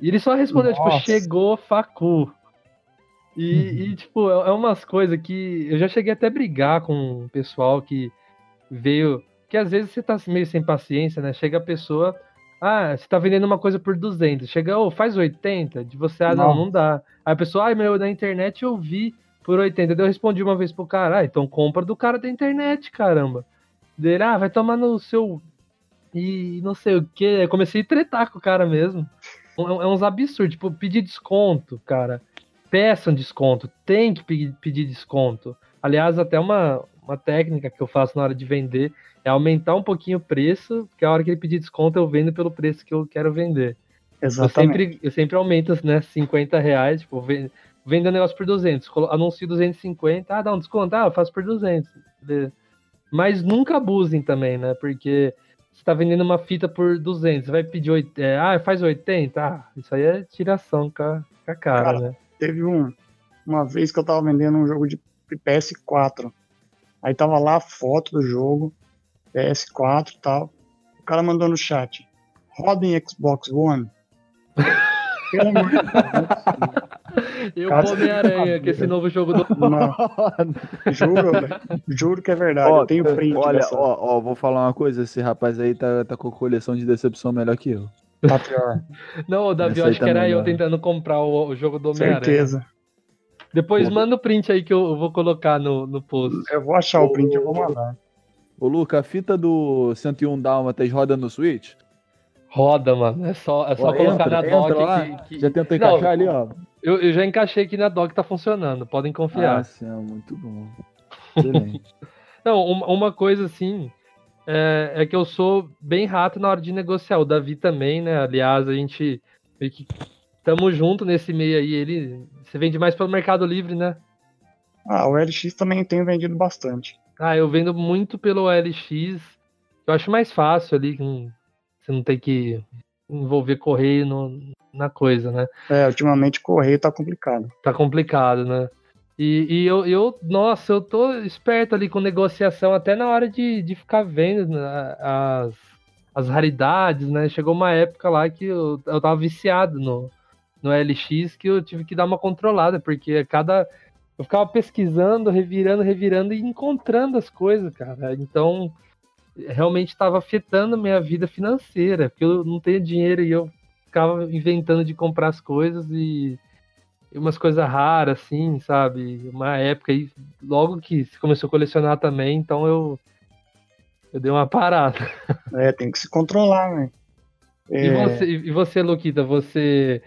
E ele só respondeu, tipo, Nossa. chegou, Facu. E, e, tipo, é é umas coisas que eu já cheguei até a brigar com o pessoal que veio. Que às vezes você tá meio sem paciência, né? Chega a pessoa, ah, você tá vendendo uma coisa por 200. Chega, ô, faz 80. De você, ah, não, Não. não dá. Aí a pessoa, ai, meu, na internet eu vi por 80. Daí eu respondi uma vez pro cara, ah, então compra do cara da internet, caramba. Dele, ah, vai tomar no seu. E não sei o que. Aí comecei a tretar com o cara mesmo. É, é uns absurdos, tipo, pedir desconto, cara. Peçam desconto, tem que pe- pedir desconto. Aliás, até uma, uma técnica que eu faço na hora de vender é aumentar um pouquinho o preço, porque a hora que ele pedir desconto eu vendo pelo preço que eu quero vender. Eu Exatamente. sempre, eu sempre aumento, né, 50 reais, tipo, ven- vendo o negócio por 200, colo- anuncio 250, ah, dá um desconto, ah, eu faço por 200. beleza. Mas nunca abusem também, né, porque você tá vendendo uma fita por 200, você vai pedir, oit- é, ah, faz 80, ah, isso aí é tiração com a, com a cara, Cara, né. Teve um, uma vez que eu tava vendendo um jogo de PS4. Aí tava lá a foto do jogo, PS4 e tal. O cara mandou no chat, roda em Xbox One. (laughs) Pelo amor de Deus. E o Homem-Aranha, que esse (laughs) novo jogo do... Não, (laughs) juro, velho. Juro que é verdade. Ó, eu tenho print Olha, dessa. ó, ó, vou falar uma coisa. Esse rapaz aí tá, tá com coleção de decepção melhor que eu. Tá pior. Não, o Davi, eu acho que era também, eu tentando comprar o, o jogo do Homem-Aranha. Certeza. Depois Pô. manda o print aí que eu, eu vou colocar no, no post. Eu vou achar o print e eu vou mandar. Ô, Luca, a fita do 101 Dálmatas roda no Switch? Roda, mano. É só, é só Ó, colocar entra, na dock que, que- Já tentou Não, encaixar ali, ó. Eu, eu já encaixei aqui na dock, tá funcionando. Podem confiar. Ah, sim, é muito bom. Excelente. (laughs) Não, uma, uma coisa assim é, é que eu sou bem rato na hora de negociar. O Davi também, né? Aliás, a gente meio que tamo junto nesse meio aí. Ele você vende mais pelo Mercado Livre, né? Ah, o LX também tenho vendido bastante. Ah, eu vendo muito pelo LX. Eu acho mais fácil ali, você não tem que envolver correio no- na coisa, né? É, ultimamente correio tá complicado. Tá complicado, né? E, e eu, eu, nossa, eu tô esperto ali com negociação até na hora de, de ficar vendo né, as, as raridades, né? Chegou uma época lá que eu, eu tava viciado no, no LX que eu tive que dar uma controlada, porque cada. Eu ficava pesquisando, revirando, revirando e encontrando as coisas, cara. Então, realmente estava afetando minha vida financeira, porque eu não tenho dinheiro e eu ficava inventando de comprar as coisas e e umas coisas raras, assim, sabe? Uma época aí, logo que se começou a colecionar também, então eu, eu dei uma parada. É, tem que se controlar, né? E É, você, e você, Luquita, você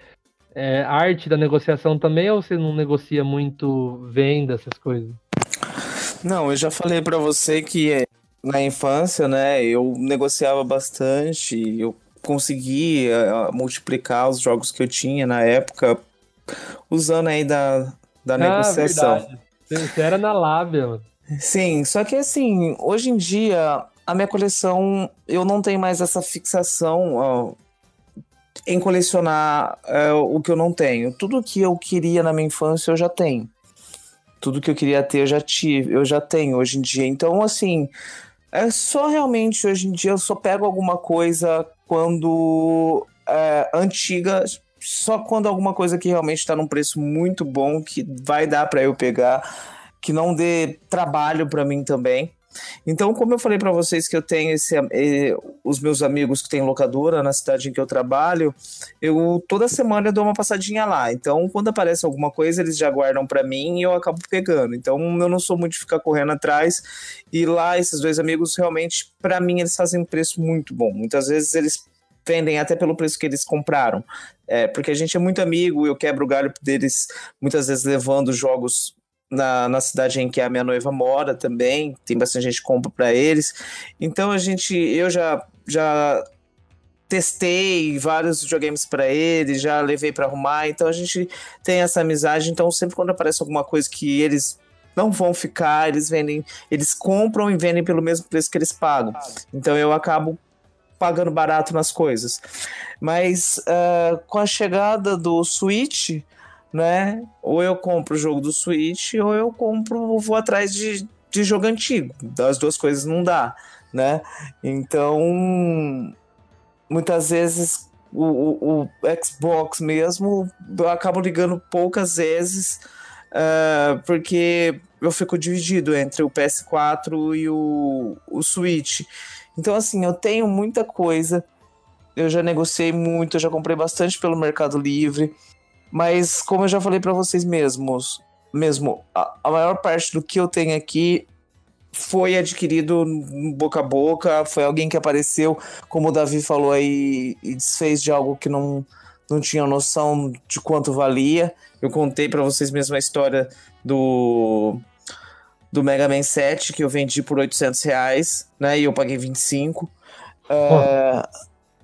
é arte da negociação também ou você não negocia muito venda, essas coisas? Não, eu já falei pra você que eh, na infância, né, eu negociava bastante, eu consegui eh, multiplicar os jogos que eu tinha na época usando aí da, da negociação. Ah, verdade. Você você era na lábia. Sim, só que assim, hoje em dia, a minha coleção, eu não tenho mais essa fixação ó, em colecionar é, o que eu não tenho. Tudo que eu queria na minha infância, eu já tenho. Tudo que eu queria ter, eu já tive, eu já tenho hoje em dia. Então, assim, é só realmente hoje em dia eu só pego alguma coisa quando é, antiga, só quando alguma coisa que realmente está num preço muito bom, que vai dar para eu pegar que não dê trabalho para mim também. Então, como eu falei para vocês que eu tenho esse, eh, os meus amigos que têm locadora na cidade em que eu trabalho, eu toda semana eu dou uma passadinha lá. Então, quando aparece alguma coisa, eles já guardam para mim e eu acabo pegando. Então, eu não sou muito de ficar correndo atrás. E lá, esses dois amigos, realmente, para mim, eles fazem um preço muito bom. Muitas vezes eles vendem até pelo preço que eles compraram. É, porque a gente é muito amigo, eu quebro o galho deles, muitas vezes levando jogos na, na cidade em que a minha noiva mora também, tem bastante gente que compra para eles. Então a gente, eu já já testei vários videogames para eles, já levei para arrumar, então a gente tem essa amizade, então sempre quando aparece alguma coisa que eles não vão ficar, eles vendem, eles compram e vendem pelo mesmo preço que eles pagam. Então eu acabo pagando barato nas coisas. Mas uh, com a chegada do Switch, né? Ou eu compro o jogo do Switch, ou eu compro, vou atrás de, de jogo antigo. Das duas coisas não dá, né? Então, muitas vezes o, o, o Xbox mesmo eu acabo ligando poucas vezes. Uh, porque eu fico dividido entre o PS4 e o, o Switch. Então, assim, eu tenho muita coisa. Eu já negociei muito, eu já comprei bastante pelo Mercado Livre. Mas, como eu já falei para vocês mesmos, mesmo, a, a, maior parte do que eu tenho aqui foi adquirido boca a boca. Foi alguém que apareceu, como o Davi falou aí, e desfez de algo que não, não tinha noção de quanto valia. Eu contei para vocês mesmo a história do do Mega Man 7 que eu vendi por 800 reais, né? E eu paguei 25. É,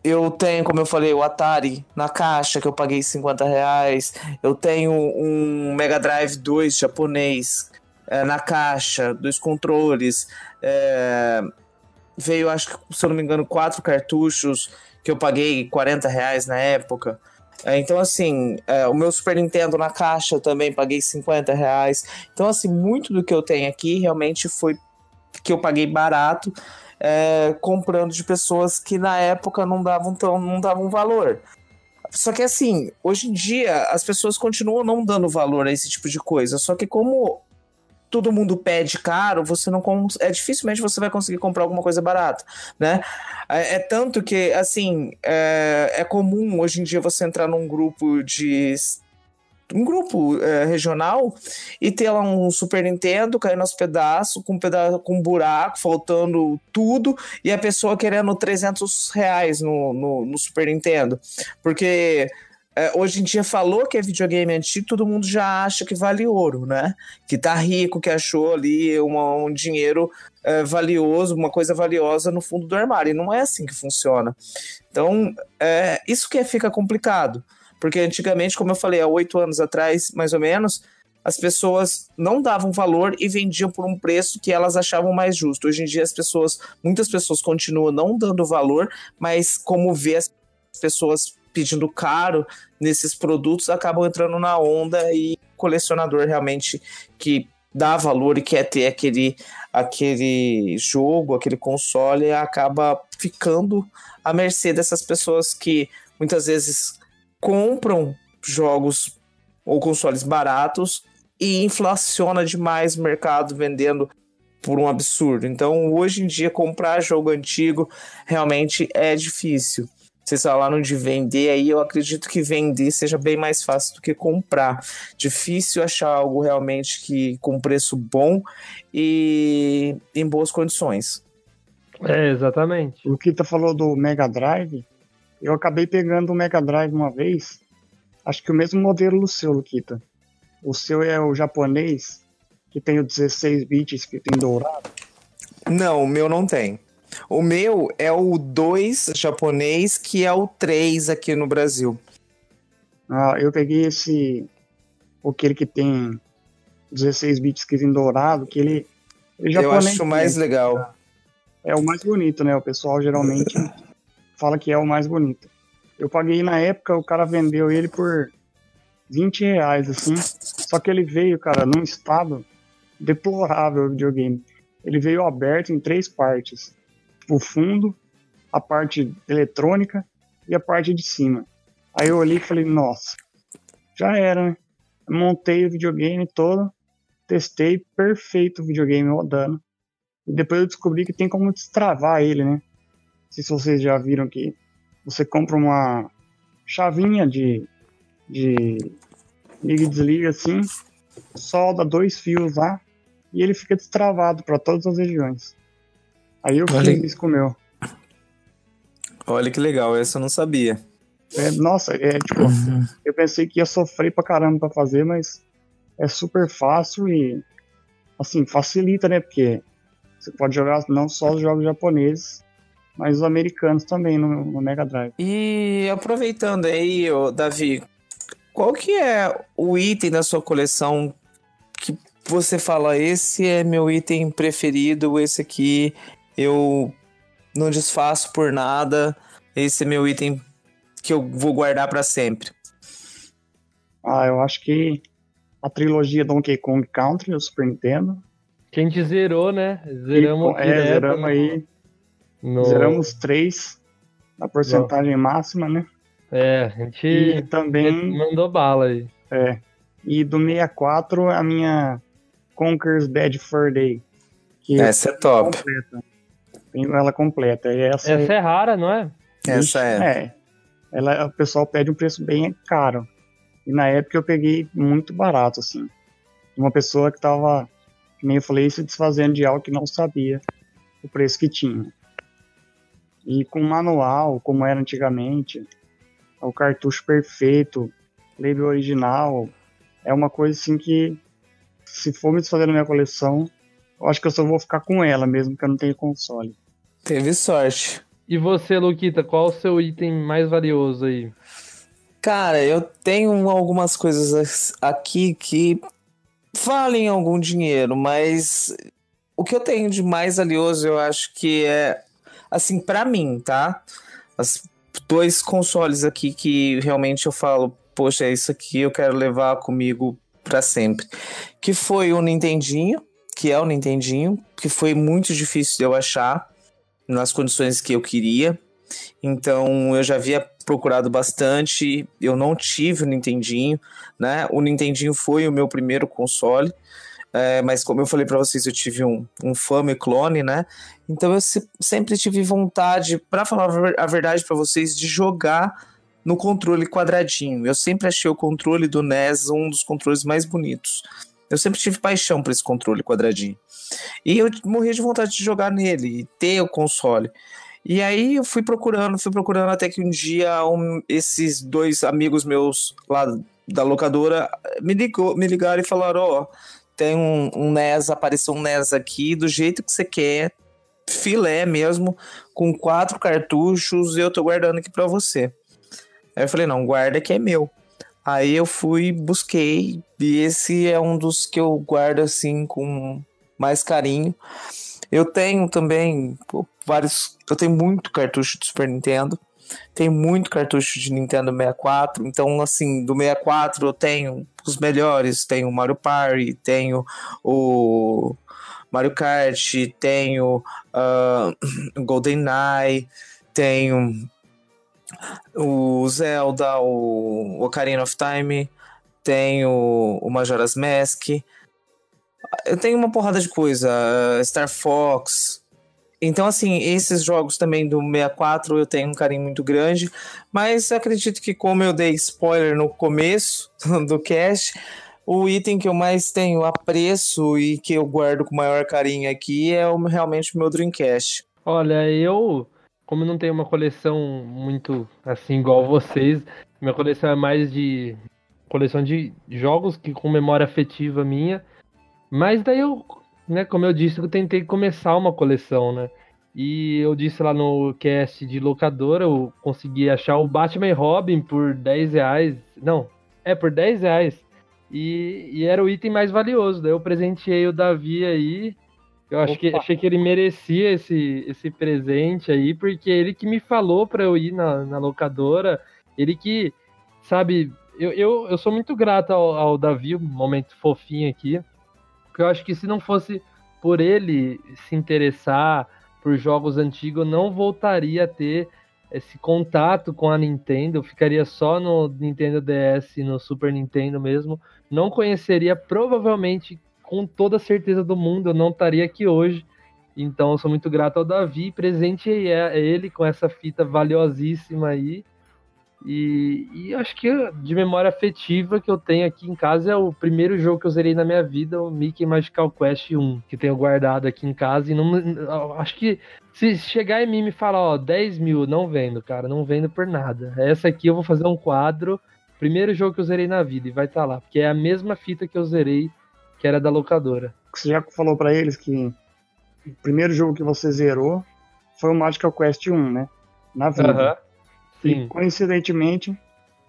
eu tenho, como eu falei, o Atari na caixa que eu paguei 50 reais. Eu tenho um Mega Drive 2 japonês é, na caixa, dois controles. É, veio, acho que, se eu não me engano, quatro cartuchos que eu paguei 40 reais na época. É, então, assim, é, o meu Super Nintendo na caixa também paguei 50 reais. Então, assim, muito do que eu tenho aqui realmente foi que eu paguei barato, é, comprando de pessoas que na época não davam, tão, não davam valor. Só que assim, hoje em dia as pessoas continuam não dando valor a esse tipo de coisa. Só que como todo mundo pede caro, você não é dificilmente você vai conseguir comprar alguma coisa barata, né? É, é tanto que assim é, é, comum hoje em dia você entrar num grupo de um grupo é, regional e ter lá um Super Nintendo caindo aos pedaços, com um pedaço, com um buraco, faltando tudo, e a pessoa querendo 300 reais no, no, no Super Nintendo. Porque é, hoje em dia falou que é videogame antigo, todo mundo já acha que vale ouro, né? Que tá rico, que achou ali uma, um dinheiro é, valioso, uma coisa valiosa no fundo do armário. E não é assim que funciona. Então, é, isso que fica complicado. Porque antigamente, como eu falei, há oito anos atrás, mais ou menos, as pessoas não davam valor e vendiam por um preço que elas achavam mais justo. Hoje em dia, as pessoas, muitas pessoas continuam não dando valor, mas como vê as pessoas pedindo caro nesses produtos acabam entrando na onda e colecionador realmente que dá valor e quer ter aquele, aquele jogo, aquele console, acaba ficando à mercê dessas pessoas que muitas vezes compram jogos ou consoles baratos e inflaciona demais o mercado vendendo por um absurdo. Então, hoje em dia, comprar jogo antigo realmente é difícil vocês falaram de vender, aí eu acredito que vender seja bem mais fácil do que comprar. Difícil achar algo realmente que com preço bom e em boas condições. É, exatamente. O Kita falou do Mega Drive, eu acabei pegando o Mega Drive uma vez, acho que o mesmo modelo do seu, Luquita. O seu é o japonês, que tem o 16 bits, que tem dourado? Não, o meu não tem. O meu é o 2 japonês, que é o 3 aqui no Brasil. Ah, eu peguei esse. Aquele que tem 16 bits escrito em dourado, que ele. ele eu acho mais legal. É o mais bonito, né? O pessoal geralmente (laughs) fala que é o mais bonito. Eu paguei na época, o cara vendeu ele por 20 reais, assim. Só que ele veio, cara, num estado deplorável o videogame. Ele veio aberto em três partes o fundo, a parte eletrônica e a parte de cima. Aí eu olhei e falei, nossa, já era, né? Montei o videogame todo, testei, perfeito o videogame rodando. E depois eu descobri que tem como destravar ele, né? Não sei se vocês já viram que você compra uma chavinha de, de liga e desliga assim, solda dois fios lá e ele fica destravado para todas as regiões. Aí eu Olha... fiz isso com o meu. Olha que legal, essa eu não sabia. É, nossa, é tipo, uhum. eu pensei que ia sofrer pra caramba pra fazer, mas é super fácil e assim, facilita, né? Porque você pode jogar não só os jogos japoneses, mas os americanos também no, no Mega Drive. E aproveitando aí, Davi, qual que é o item da sua coleção que você fala, esse é meu item preferido, esse aqui eu não desfaço por nada, esse é meu item que eu vou guardar pra sempre. Ah, eu acho que a trilogia Donkey Kong Country, do Super Nintendo. Que a gente zerou, né? Zeramos E, é, direto zeramos no- aí. No- Zeramos três na porcentagem máxima, né? É, a gente E também, mandou bala aí. é. E do 64, a minha Conker's Bad Fur Day. Que Essa é top. completa. Tenho ela completa. E essa, Essa é rara, não é? Essa é. É. Ela, o pessoal pede um preço bem caro. E na época eu peguei muito barato, assim. Uma pessoa que tava, que nem eu falei, se desfazendo de algo que não sabia o preço que tinha. E com manual, como era antigamente, o cartucho perfeito, label original, é uma coisa assim que, se for me desfazer na minha coleção, eu acho que eu só vou ficar com ela, mesmo que eu não tenha console. Teve sorte. E você, Luquita, qual o seu item mais valioso aí? Cara, eu tenho algumas coisas as- aqui que valem algum dinheiro, mas o que eu tenho de mais valioso, eu acho que é assim pra mim, tá? Os dois consoles aqui que realmente eu falo, poxa, é isso aqui eu quero levar comigo pra sempre. Que foi o Nintendinho, que é o Nintendinho, que foi muito difícil de eu achar nas condições que eu queria. Então eu já havia procurado bastante, eu não tive o Nintendinho, né? O Nintendinho foi o meu primeiro console, é, mas como eu falei para vocês, eu tive um, um Famiclone, né? Então eu se- sempre tive vontade, para falar a ver- a verdade para vocês, de jogar no controle quadradinho. Eu sempre achei o controle do NES um dos controles mais bonitos. Eu sempre tive paixão por esse controle quadradinho. E eu morria de vontade de jogar nele e ter o console. E aí eu fui procurando, fui procurando até que um dia um- esses dois amigos meus lá da locadora me, ligou, me ligaram e falaram: Ó, tem um, um NES, apareceu um NES aqui do jeito que você quer, filé mesmo, com quatro cartuchos, eu tô guardando aqui pra você. Aí eu falei: Não, guarda que é meu. Aí eu fui, busquei, e esse é um dos que eu guardo assim com mais carinho. Eu tenho também pô, vários. Eu tenho muito cartucho de Super Nintendo. Tenho muito cartucho de Nintendo 64. Então, assim, do 64 eu tenho os melhores. Tenho o Mario Party, tenho o Mario Kart, tenho ah, o (clears throat) GoldenEye, tenho o Zelda, o Ocarina of Time, tenho o Majora's Mask. Eu tenho uma porrada de coisa, uh, Star Fox. Então, assim, esses jogos também do 64 eu tenho um carinho muito grande, mas acredito que, como eu dei spoiler no começo (laughs) do cast, o item que eu mais tenho apreço e que eu guardo com maior carinho aqui é o- realmente o meu Dreamcast. Olha, eu, como não tenho uma coleção muito assim igual vocês, minha coleção é mais de coleção de jogos que com memória afetiva minha. Mas daí eu, né, como eu disse, eu tentei começar uma coleção, né? E eu disse lá no cast de locadora, eu consegui achar o Batman Robin por 10 reais. Não, é por 10 reais. E, e era o item mais valioso. Daí eu presenteei o Davi aí. Eu acho que, achei que ele merecia esse, esse presente aí, porque ele que me falou pra eu ir na, na locadora. Ele que, sabe, eu, eu, eu sou muito grato ao, ao Davi, um momento fofinho aqui. Porque eu acho que se não fosse por ele se interessar por jogos antigos, eu não voltaria a ter esse contato com a Nintendo. Eu ficaria só no Nintendo DS e no Super Nintendo mesmo. Não conheceria, provavelmente, com toda a certeza do mundo, eu não estaria aqui hoje. Então eu sou muito grato ao Davi, presenteei a ele com essa fita valiosíssima aí. E, e acho que de memória afetiva que eu tenho aqui em casa é o primeiro jogo que eu zerei na minha vida, o Mickey Magical Quest 1, que tenho guardado aqui em casa. E não, acho que se chegar em mim e me falar, ó, 10 mil, não vendo, cara, não vendo por nada. Essa aqui eu vou fazer um quadro, primeiro jogo que eu zerei na vida, e vai estar lá, porque é a mesma fita que eu zerei, que era da locadora. Você já falou pra eles que o primeiro jogo que você zerou foi o Magical Quest 1, né? Na vida. Aham. E, Sim. coincidentemente,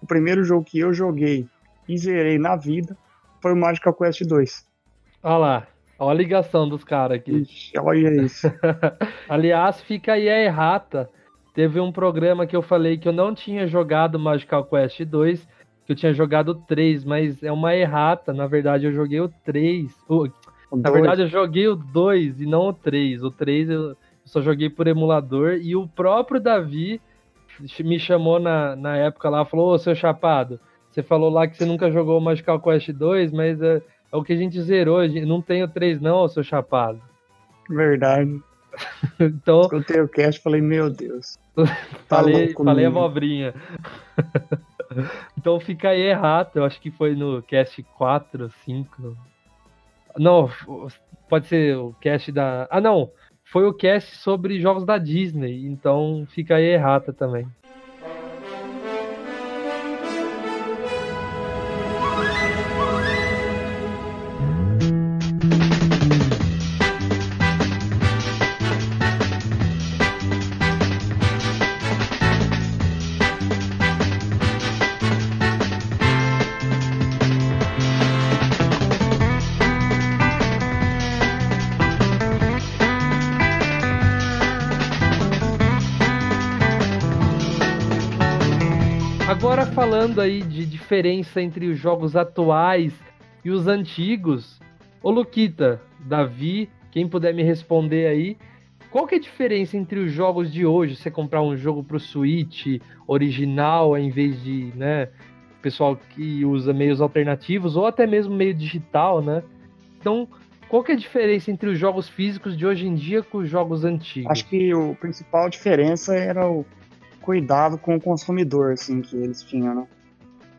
o primeiro jogo que eu joguei e zerei na vida foi o Magical Quest 2. Olha lá. Olha a ligação dos caras aqui. Ixi, olha isso. (laughs) Aliás, fica aí a errata. Teve um programa que eu falei que eu não tinha jogado Magical Quest 2, que eu tinha jogado o 3, mas é uma errata. Na verdade, eu joguei o 3. O- O na dois. verdade, eu joguei o 2 e não o 3. O 3 eu só joguei por emulador e o próprio Davi me chamou na, na época lá falou: Ô, seu Chapado, você falou lá que você nunca jogou o Magical Quest 2, mas é, é o que a gente zerou. a gente- Não tem o 3, não, ô, seu Chapado. Verdade. (laughs) Então, Escutei o cast e falei, meu Deus. (laughs) Falei, falei mesmo. abobrinha. (laughs) então fica aí errado. Eu acho que foi no cast 4, 5. Não, pode ser o cast da. Ah, não. Foi o cast sobre jogos da Disney. Então fica aí errata também. Falando aí de diferença entre os jogos atuais e os antigos, ô Luquita, Davi, quem puder me responder aí, qual que é a diferença entre os jogos de hoje, você comprar um jogo pro Switch original em vez de, né, pessoal que usa meios alternativos ou até mesmo meio digital, né? Então, qual que é a diferença entre os jogos físicos de hoje em dia com os jogos antigos? Acho que a principal diferença era o cuidado com o consumidor, assim, que eles tinham, né?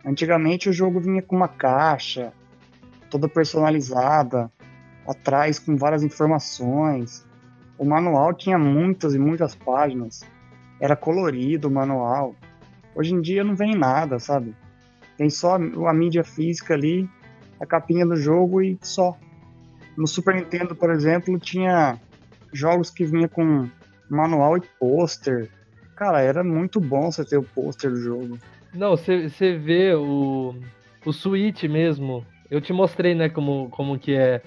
Antigamente o jogo vinha com uma caixa toda personalizada, atrás com várias informações. O manual tinha muitas e muitas páginas. Era colorido o manual. Hoje em dia não vem nada, sabe? Tem só a mídia física ali, a capinha do jogo e só. No Super Nintendo, por exemplo, tinha jogos que vinha com manual e pôster. Cara, era muito bom você ter o pôster do jogo. Não, você vê o, o Switch mesmo. Eu te mostrei, né, como, como que é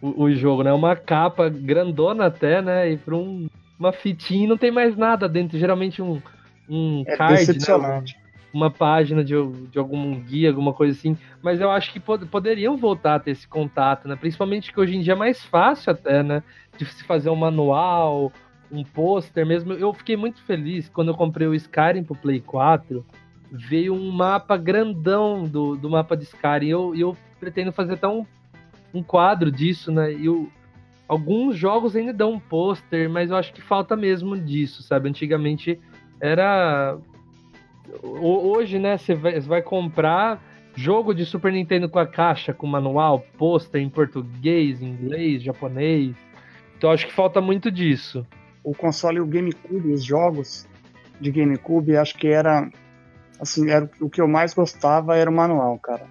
o, o jogo, né? Uma capa grandona até, né? E pra um, uma fitinha não tem mais nada dentro. Geralmente um, um É card, né? Uma página de, de algum guia, alguma coisa assim. Mas eu acho que pod- poderiam voltar a ter esse contato, né? Principalmente que hoje em dia é mais fácil até, né? De se fazer um manual, um pôster mesmo. Eu fiquei muito feliz quando eu comprei o Skyrim pro Play 4. Veio um mapa grandão do, do mapa de Skyrim. E eu, eu pretendo fazer até um, um quadro disso, né? E eu, alguns jogos ainda dão um pôster, mas eu acho que falta mesmo disso, sabe? Antigamente era. ho- Hoje, né, você vai, vai comprar jogo de Super Nintendo com a caixa, com manual, pôster em português, inglês, japonês. Então acho que falta muito disso. O console o GameCube, os jogos de GameCube, acho que era assim, era o que eu mais gostava era o manual, cara.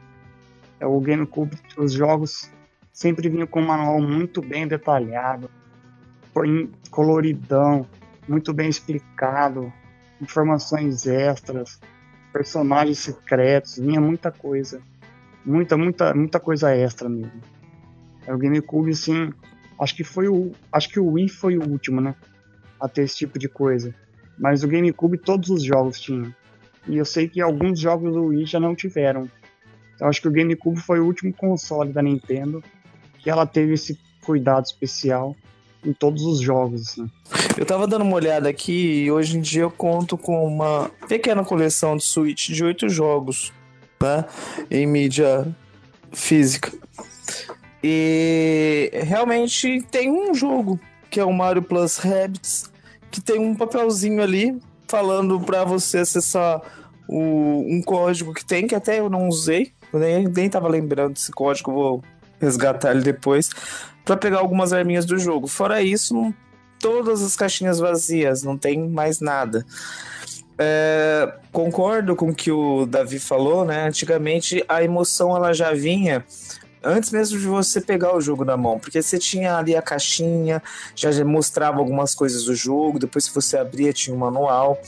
É o GameCube, os jogos sempre vinham com um manual muito bem detalhado, coloridão, muito bem explicado, informações extras, personagens secretos, vinha muita coisa. Muita, muita, muita coisa extra mesmo. É o GameCube, assim, acho que foi o. Acho que o Wii foi o último, né? A ter esse tipo de coisa. Mas o GameCube todos os jogos tinham. E eu sei que alguns jogos do Wii já não tiveram. Então acho que o GameCube foi o último console da Nintendo que ela teve esse cuidado especial em todos os jogos, assim. Eu tava dando uma olhada aqui e hoje em dia eu conto com uma pequena coleção de Switch de oito jogos, né? Em mídia física. E realmente tem um jogo, que é o Mario Plus Rabbids, que tem um papelzinho ali falando pra você acessar o, um código que tem, que até eu não usei. Nem, nem tava lembrando desse código, vou resgatar ele depois. Pra pegar algumas arminhas do jogo. Fora isso, todas as caixinhas vazias, não tem mais nada. É, concordo com o que o Davi falou, né? Antigamente a emoção ela já vinha antes mesmo de você pegar o jogo na mão, porque você tinha ali a caixinha, já mostrava algumas coisas do jogo, depois que você abria tinha um manual.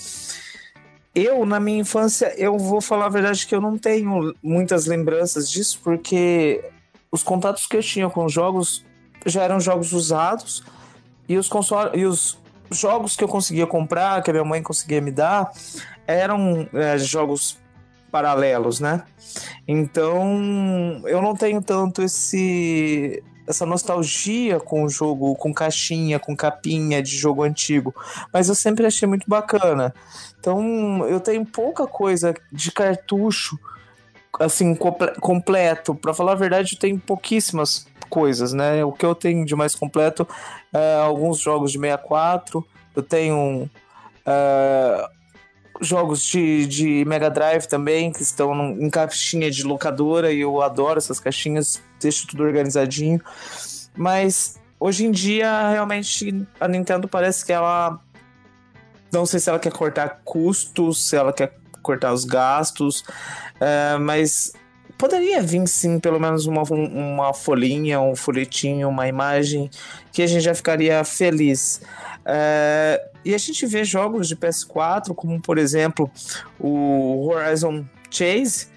Eu, na minha infância, eu vou falar a verdade que eu não tenho muitas lembranças disso, porque os contatos que eu tinha com os jogos já eram jogos usados e os consoles e os jogos que eu conseguia comprar, que a minha mãe conseguia me dar, eram é, jogos paralelos, né? Então eu não tenho tanto esse essa nostalgia com o jogo, com caixinha, com capinha de jogo antigo, mas eu sempre achei muito bacana. Então eu tenho pouca coisa de cartucho assim comple completo. Para falar a verdade, eu tenho pouquíssimas coisas, né? O que eu tenho de mais completo é alguns jogos de 64, eu tenho é, jogos de, de Mega Drive também, que estão em caixinha de locadora, e eu adoro essas caixinhas, deixo tudo organizadinho. Mas hoje em dia, realmente, a Nintendo parece que ela. Não sei se ela quer cortar custos, se ela quer cortar os gastos, é, mas poderia vir sim, pelo menos uma, uma folhinha, um folhetinho, uma imagem, que a gente já ficaria feliz. É, e a gente vê jogos de PS4, como por exemplo o Horizon Chase,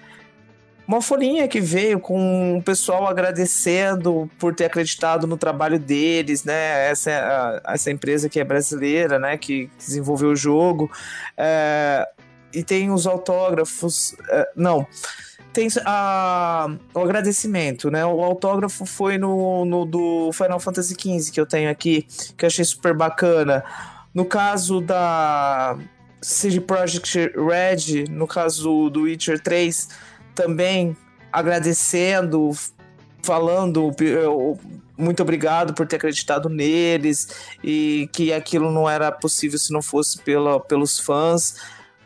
uma folhinha que veio com o pessoal agradecendo por ter acreditado no trabalho deles, né? Essa, essa empresa que é brasileira, né? Que desenvolveu o jogo. É, e tem os autógrafos. É, não tem a, o agradecimento, né? O autógrafo foi no, no do Final Fantasy XV que eu tenho aqui, que eu achei super bacana. No caso da CD Projekt Red, no caso do Witcher 3, também agradecendo, falando muito obrigado por ter acreditado neles e que aquilo não era possível se não fosse pela, pelos fãs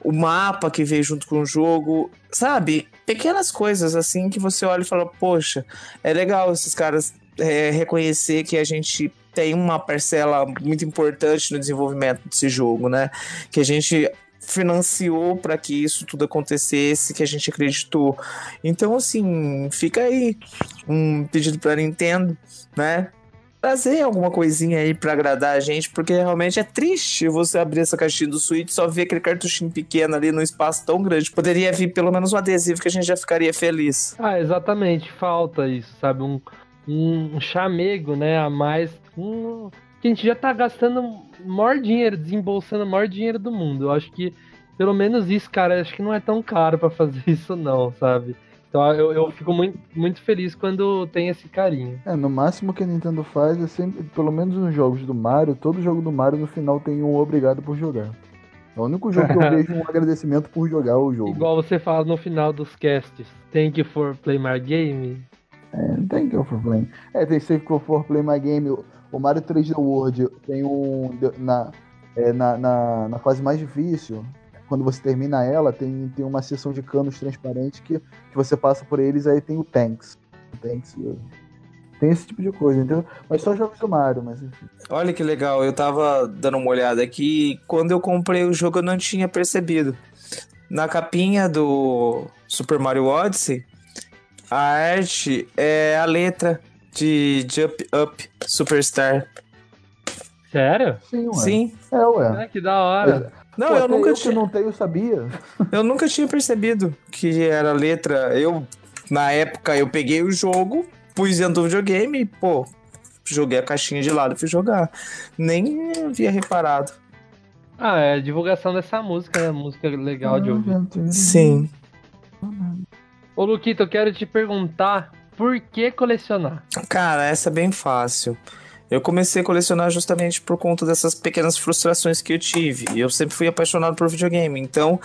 o mapa que veio junto com o jogo, sabe? Pequenas coisas assim que você olha e fala, poxa, é legal esses caras é, reconhecer que a gente tem uma parcela muito importante no desenvolvimento desse jogo, né? Que a gente financiou para que isso tudo acontecesse, que a gente acreditou. Então, assim, fica aí um pedido para Nintendo, né? Trazer alguma coisinha aí para agradar a gente, porque realmente é triste você abrir essa caixinha do Switch só ver aquele cartuchinho pequeno ali num espaço tão grande. Poderia vir pelo menos um adesivo que a gente já ficaria feliz. Ah, exatamente, falta isso, sabe? Um, um chamego, né, a mais. Um, que a gente já tá gastando o maior dinheiro, desembolsando o maior dinheiro do mundo. Eu acho que, pelo menos isso, cara, acho que não é tão caro para fazer (laughs) isso, não, sabe? Então eu, eu fico muito, muito feliz quando tem esse carinho. É, no máximo que a Nintendo faz é sempre, pelo menos nos jogos do Mario, todo jogo do Mario no final tem um obrigado por jogar. É o único jogo que eu (laughs) vejo um agradecimento por jogar o jogo. Igual você fala no final dos casts. Thank you for play my game. É, thank you for playing. É, tem you for play my game. O Mario 3D World tem um. Na, é, na, na, na fase mais difícil, quando você termina ela, tem, tem uma seção de canos transparentes que, que você passa por eles, aí tem o Tanks. Tanks tem esse tipo de coisa, entendeu? Mas só jogos do Mario, mas enfim. Olha que legal, eu tava dando uma olhada aqui, quando eu comprei o jogo eu não tinha percebido. Na capinha do Super Mario Odyssey, a arte é a letra de Jump Up Superstar. Sério? Sim, ué. Sim. É, ué. É, que da hora. É. Não, Pô, eu nunca eu tinha. que não tenho, sabia. Eu nunca tinha percebido que era letra. Eu, na época, eu peguei o jogo, pus dentro do videogame e, pô, joguei a caixinha de lado e fui jogar. Nem havia reparado. Ah, é a divulgação dessa música, né? Música legal de ouvir. Sim. Ô, Luquito, eu quero te perguntar por que colecionar? Cara, essa é bem fácil. Eu comecei a colecionar justamente por conta dessas pequenas frustrações que eu tive. Eu sempre fui apaixonado por videogame, então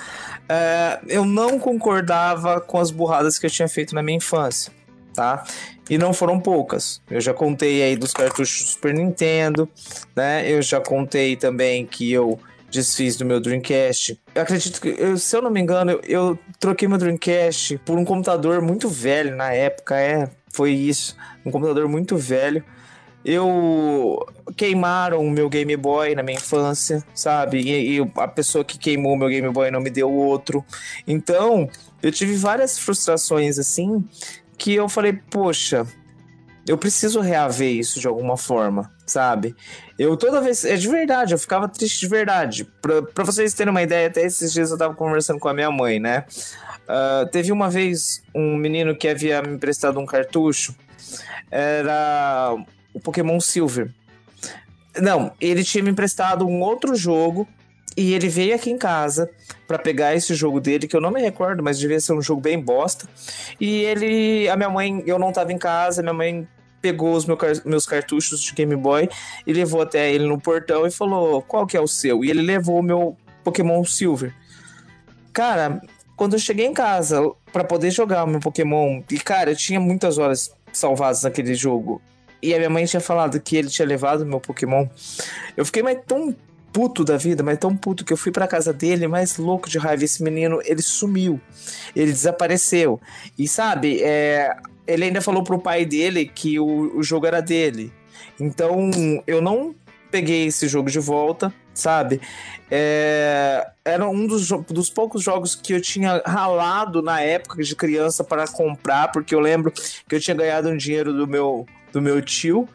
é, eu não concordava com as burradas que eu tinha feito na minha infância, tá? E não foram poucas. Eu já contei aí dos cartuchos do Super Nintendo, né? Eu já contei também que eu desfiz do meu Dreamcast. Eu acredito que, eu, se eu não me engano, eu, eu troquei meu Dreamcast por um computador muito velho na época, é, foi isso, um computador muito velho. Eu queimaram o meu Game Boy na minha infância, sabe? E, e, a pessoa que queimou meu Game Boy não me deu outro. Então, eu tive várias frustrações assim que eu falei, poxa, eu preciso reaver isso de alguma forma, sabe? Eu toda vez, é de verdade, eu ficava triste de verdade. Pra, pra vocês terem uma ideia, até esses dias eu tava conversando com a minha mãe, né? Uh, teve uma vez um menino que havia me emprestado um cartucho era o Pokémon Silver. Não, ele tinha me emprestado um outro jogo e ele veio aqui em casa para pegar esse jogo dele, que eu não me recordo, mas devia ser um jogo bem bosta. E ele, a minha mãe, eu não tava em casa, minha mãe pegou os meu, meus cartuchos de Game Boy e levou até ele no portão e falou: "Qual que é o seu?" E ele levou o meu Pokémon Silver. Cara, quando eu cheguei em casa para poder jogar o meu Pokémon, e cara, eu tinha muitas horas salvadas naquele jogo. E a minha mãe tinha falado que ele tinha levado meu Pokémon. Eu fiquei mais tão puto da vida, mas tão puto que eu fui pra casa dele, mais louco de raiva. Esse menino, ele sumiu. Ele desapareceu. E sabe, é, ele ainda falou pro pai dele que o, o jogo era dele. Então, eu não peguei esse jogo de volta, sabe? É, era um dos, dos poucos jogos que eu tinha ralado na época de criança para comprar, porque eu lembro que eu tinha ganhado um dinheiro do meu do meu tio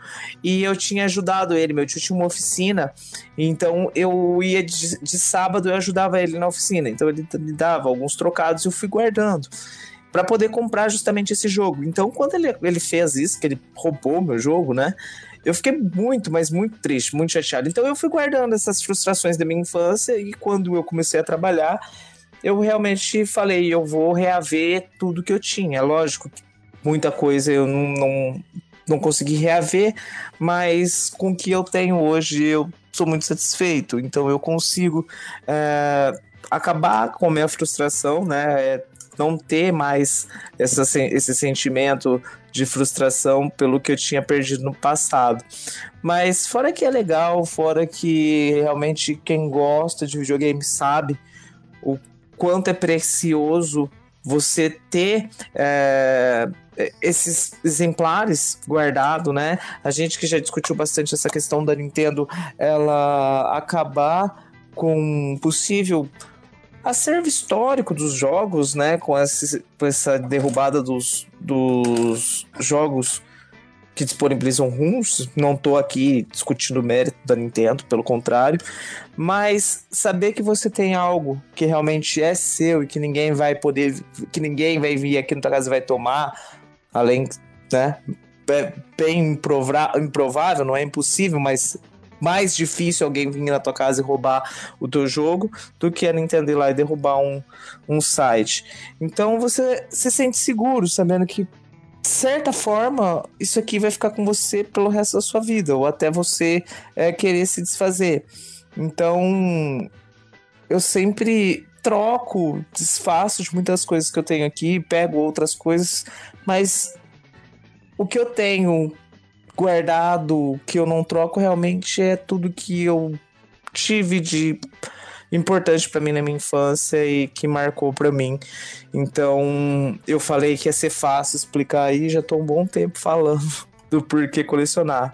e eu tinha ajudado ele. Meu tio tinha uma oficina, então eu ia de, de sábado eu ajudava ele na oficina. Então ele me dava alguns trocados e eu fui guardando para poder comprar justamente esse jogo. Então quando ele, ele fez isso, que ele roubou meu jogo, né? Eu fiquei muito, mas muito triste, muito chateado. Então eu fui guardando essas frustrações da minha infância e quando eu comecei a trabalhar, eu realmente falei, eu vou reaver tudo que eu tinha. Lógico muita coisa eu não, não não consegui reaver, mas com o que eu tenho hoje eu sou muito satisfeito. Então eu consigo é, acabar com a minha frustração, né? É, não ter mais essa, esse sentimento de frustração pelo que eu tinha perdido no passado. Mas fora que é legal, fora que realmente quem gosta de videogame sabe o quanto é precioso você ter é, esses exemplares guardados, né? A gente que já discutiu bastante essa questão da Nintendo, ela acabar com possível acervo histórico dos jogos, né? Com, com essa derrubada dos, dos jogos que disponibilizam ROMs. Não estou aqui discutindo o mérito da Nintendo, pelo contrário. Mas saber que você tem algo que realmente é seu e que ninguém vai poder, que ninguém vai vir aqui na tua casa e vai tomar, além, né? É bem improvável, não é impossível, mas mais difícil alguém vir na tua casa e roubar o teu jogo do que a Nintendo ir lá e derrubar um, um site. Então você se sente seguro sabendo que de certa forma, isso aqui vai ficar com você pelo resto da sua vida, ou até você é, querer se desfazer. Então, eu sempre troco, desfaço de muitas coisas que eu tenho aqui, pego outras coisas, mas o que eu tenho guardado, que eu não troco, realmente é tudo que eu tive de importante para mim na minha infância e que marcou para mim. Então, eu falei que ia ser fácil explicar aí, já tô um bom tempo falando (laughs) do porquê colecionar.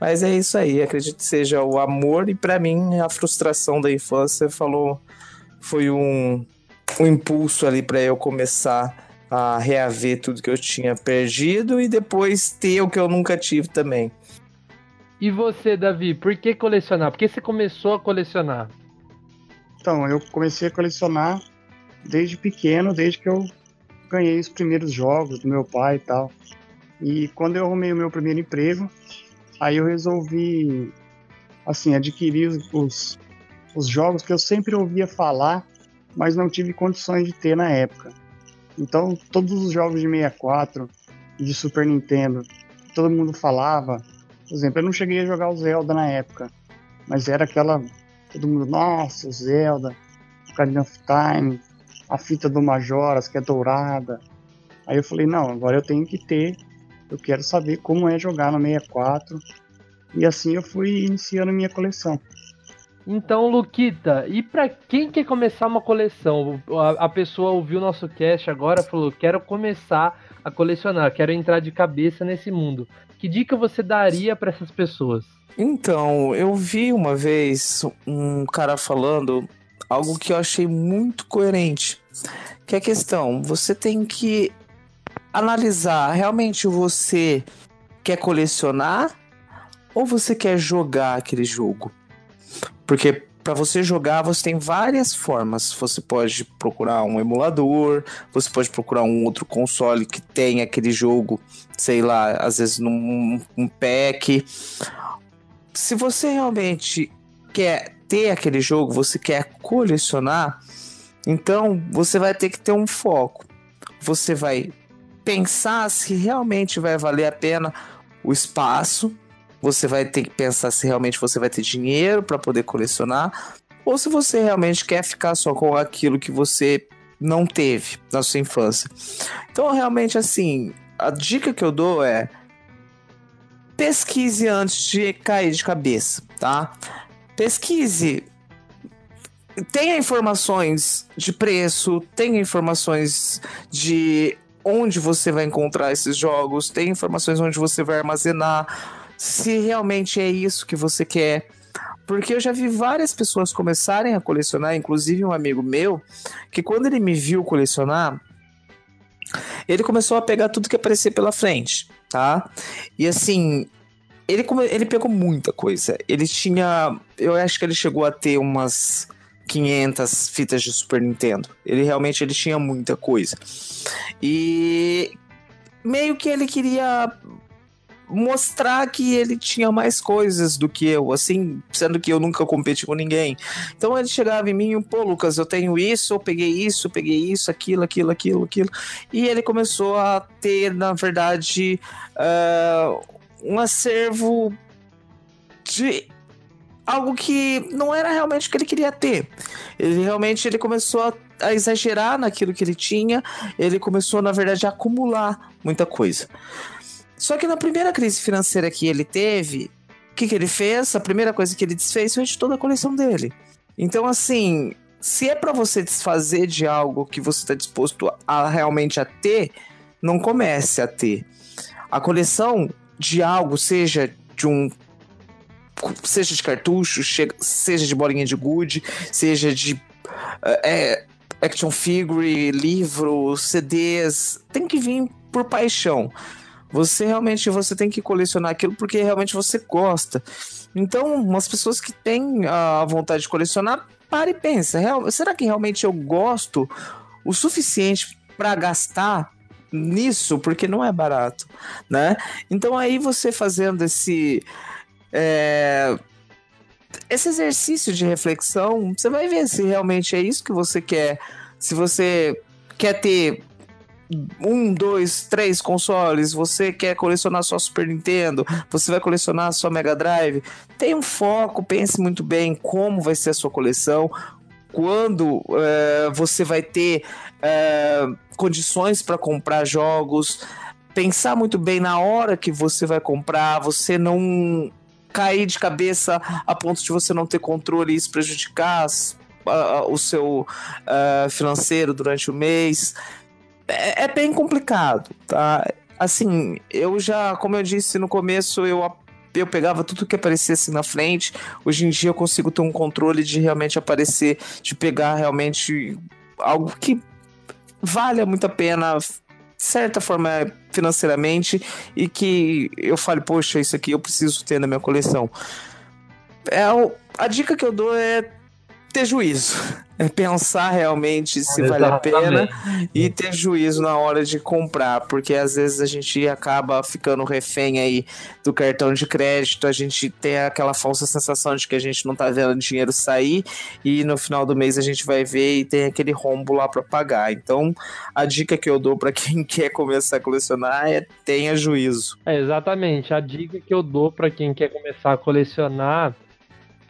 Mas é isso aí, acredito que seja o amor e para mim a frustração da infância falou foi um, um impulso ali para eu começar a reaver tudo que eu tinha perdido e depois ter o que eu nunca tive também. E você, Davi, por que colecionar? Por que você começou a colecionar? Então, eu comecei a colecionar desde pequeno, desde que eu ganhei os primeiros jogos do meu pai e tal. E quando eu arrumei o meu primeiro emprego, aí eu resolvi, assim, adquirir os, os jogos que eu sempre ouvia falar, mas não tive condições de ter na época. Então, todos os jogos de 64 e de Super Nintendo, todo mundo falava. Por exemplo, eu não cheguei a jogar o Zelda na época, mas era aquela. Todo mundo, nossa, o Zelda, Ocarina of Time, a fita do Majoras, que é dourada. Aí eu falei, não, agora eu tenho que ter, eu quero saber como é jogar no 64. E assim eu fui iniciando minha coleção. Então, Luquita, e para quem quer começar uma coleção? A, a pessoa ouviu nosso cast agora, falou: quero começar a colecionar, quero entrar de cabeça nesse mundo. Que dica você daria para essas pessoas? Então, eu vi uma vez um cara falando algo que eu achei muito coerente. Que é a questão, você tem que analisar realmente você quer colecionar ou você quer jogar aquele jogo? Porque para você jogar, você tem várias formas. Você pode procurar um emulador, você pode procurar um outro console que tem aquele jogo, sei lá, às vezes num um pack. Se você realmente quer ter aquele jogo, você quer colecionar, então você vai ter que ter um foco. Você vai pensar se realmente vai valer a pena o espaço você vai ter que pensar se realmente você vai ter dinheiro para poder colecionar ou se você realmente quer ficar só com aquilo que você não teve na sua infância. Então, realmente, assim, a dica que eu dou é pesquise antes de cair de cabeça, tá? Pesquise. Tenha informações de preço, tenha informações de onde você vai encontrar esses jogos, tenha informações onde você vai armazenar se realmente é isso que você quer. Porque eu já vi várias pessoas começarem a colecionar, inclusive um amigo meu, que quando ele me viu colecionar, ele começou a pegar tudo que aparecia pela frente, tá? E assim, ele, ele pegou muita coisa. Ele tinha. Eu acho que ele chegou a ter umas 500 fitas de Super Nintendo. Ele realmente ele tinha muita coisa. E meio que ele queria mostrar que ele tinha mais coisas do que eu, assim, sendo que eu nunca competi com ninguém. Então ele chegava em mim e, pô, Lucas, eu tenho isso, eu peguei isso, eu peguei isso, aquilo, aquilo, aquilo, aquilo. E ele começou a ter, na verdade, uh, um acervo de algo que não era realmente o que ele queria ter. Ele realmente ele começou a, a exagerar naquilo que ele tinha, ele começou, na verdade, a acumular muita coisa. Só que na primeira crise financeira que ele teve, o que, que ele fez? A primeira coisa que ele desfez foi de toda a coleção dele. Então, assim, se é para você desfazer de algo que você está disposto a realmente a ter, não comece a ter. A coleção de algo, seja de um seja de cartucho, seja de bolinha de gude, seja de é, action figure, livro, CDs, tem que vir por paixão. Você realmente você tem que colecionar aquilo porque realmente você gosta. Então, umas pessoas que têm a vontade de colecionar, para e pensa, será que realmente eu gosto o suficiente para gastar nisso? Porque não é barato, né? Então aí você fazendo esse é, esse exercício de reflexão, você vai ver se realmente é isso que você quer. Se você quer ter um, dois, três consoles, você quer colecionar sua Super Nintendo, você vai colecionar sua Mega Drive, tem um foco, pense muito bem como vai ser a sua coleção, quando é, você vai ter é, condições para comprar jogos, pensar muito bem na hora que você vai comprar, você não cair de cabeça a ponto de você não ter controle e isso prejudicar o seu uh, financeiro durante o mês é, é bem complicado, tá? Assim, eu já, como eu disse no começo, eu eu pegava tudo que aparecesse na frente. Hoje em dia eu consigo ter um controle de realmente aparecer, de pegar realmente algo que vale muito a pena, de certa forma, financeiramente, e que eu fale, poxa, isso aqui eu preciso ter na minha coleção. É, a dica que eu dou é ter juízo. É pensar realmente se vale a pena e ter juízo na hora de comprar, porque às vezes a gente acaba ficando refém aí do cartão de crédito, a gente tem aquela falsa sensação de que a gente não tá vendo dinheiro sair e no final do mês a gente vai ver e tem aquele rombo lá para pagar. Então, a dica que eu dou para quem (laughs) quer começar a colecionar é tenha juízo. É exatamente, a dica que eu dou para quem quer começar a colecionar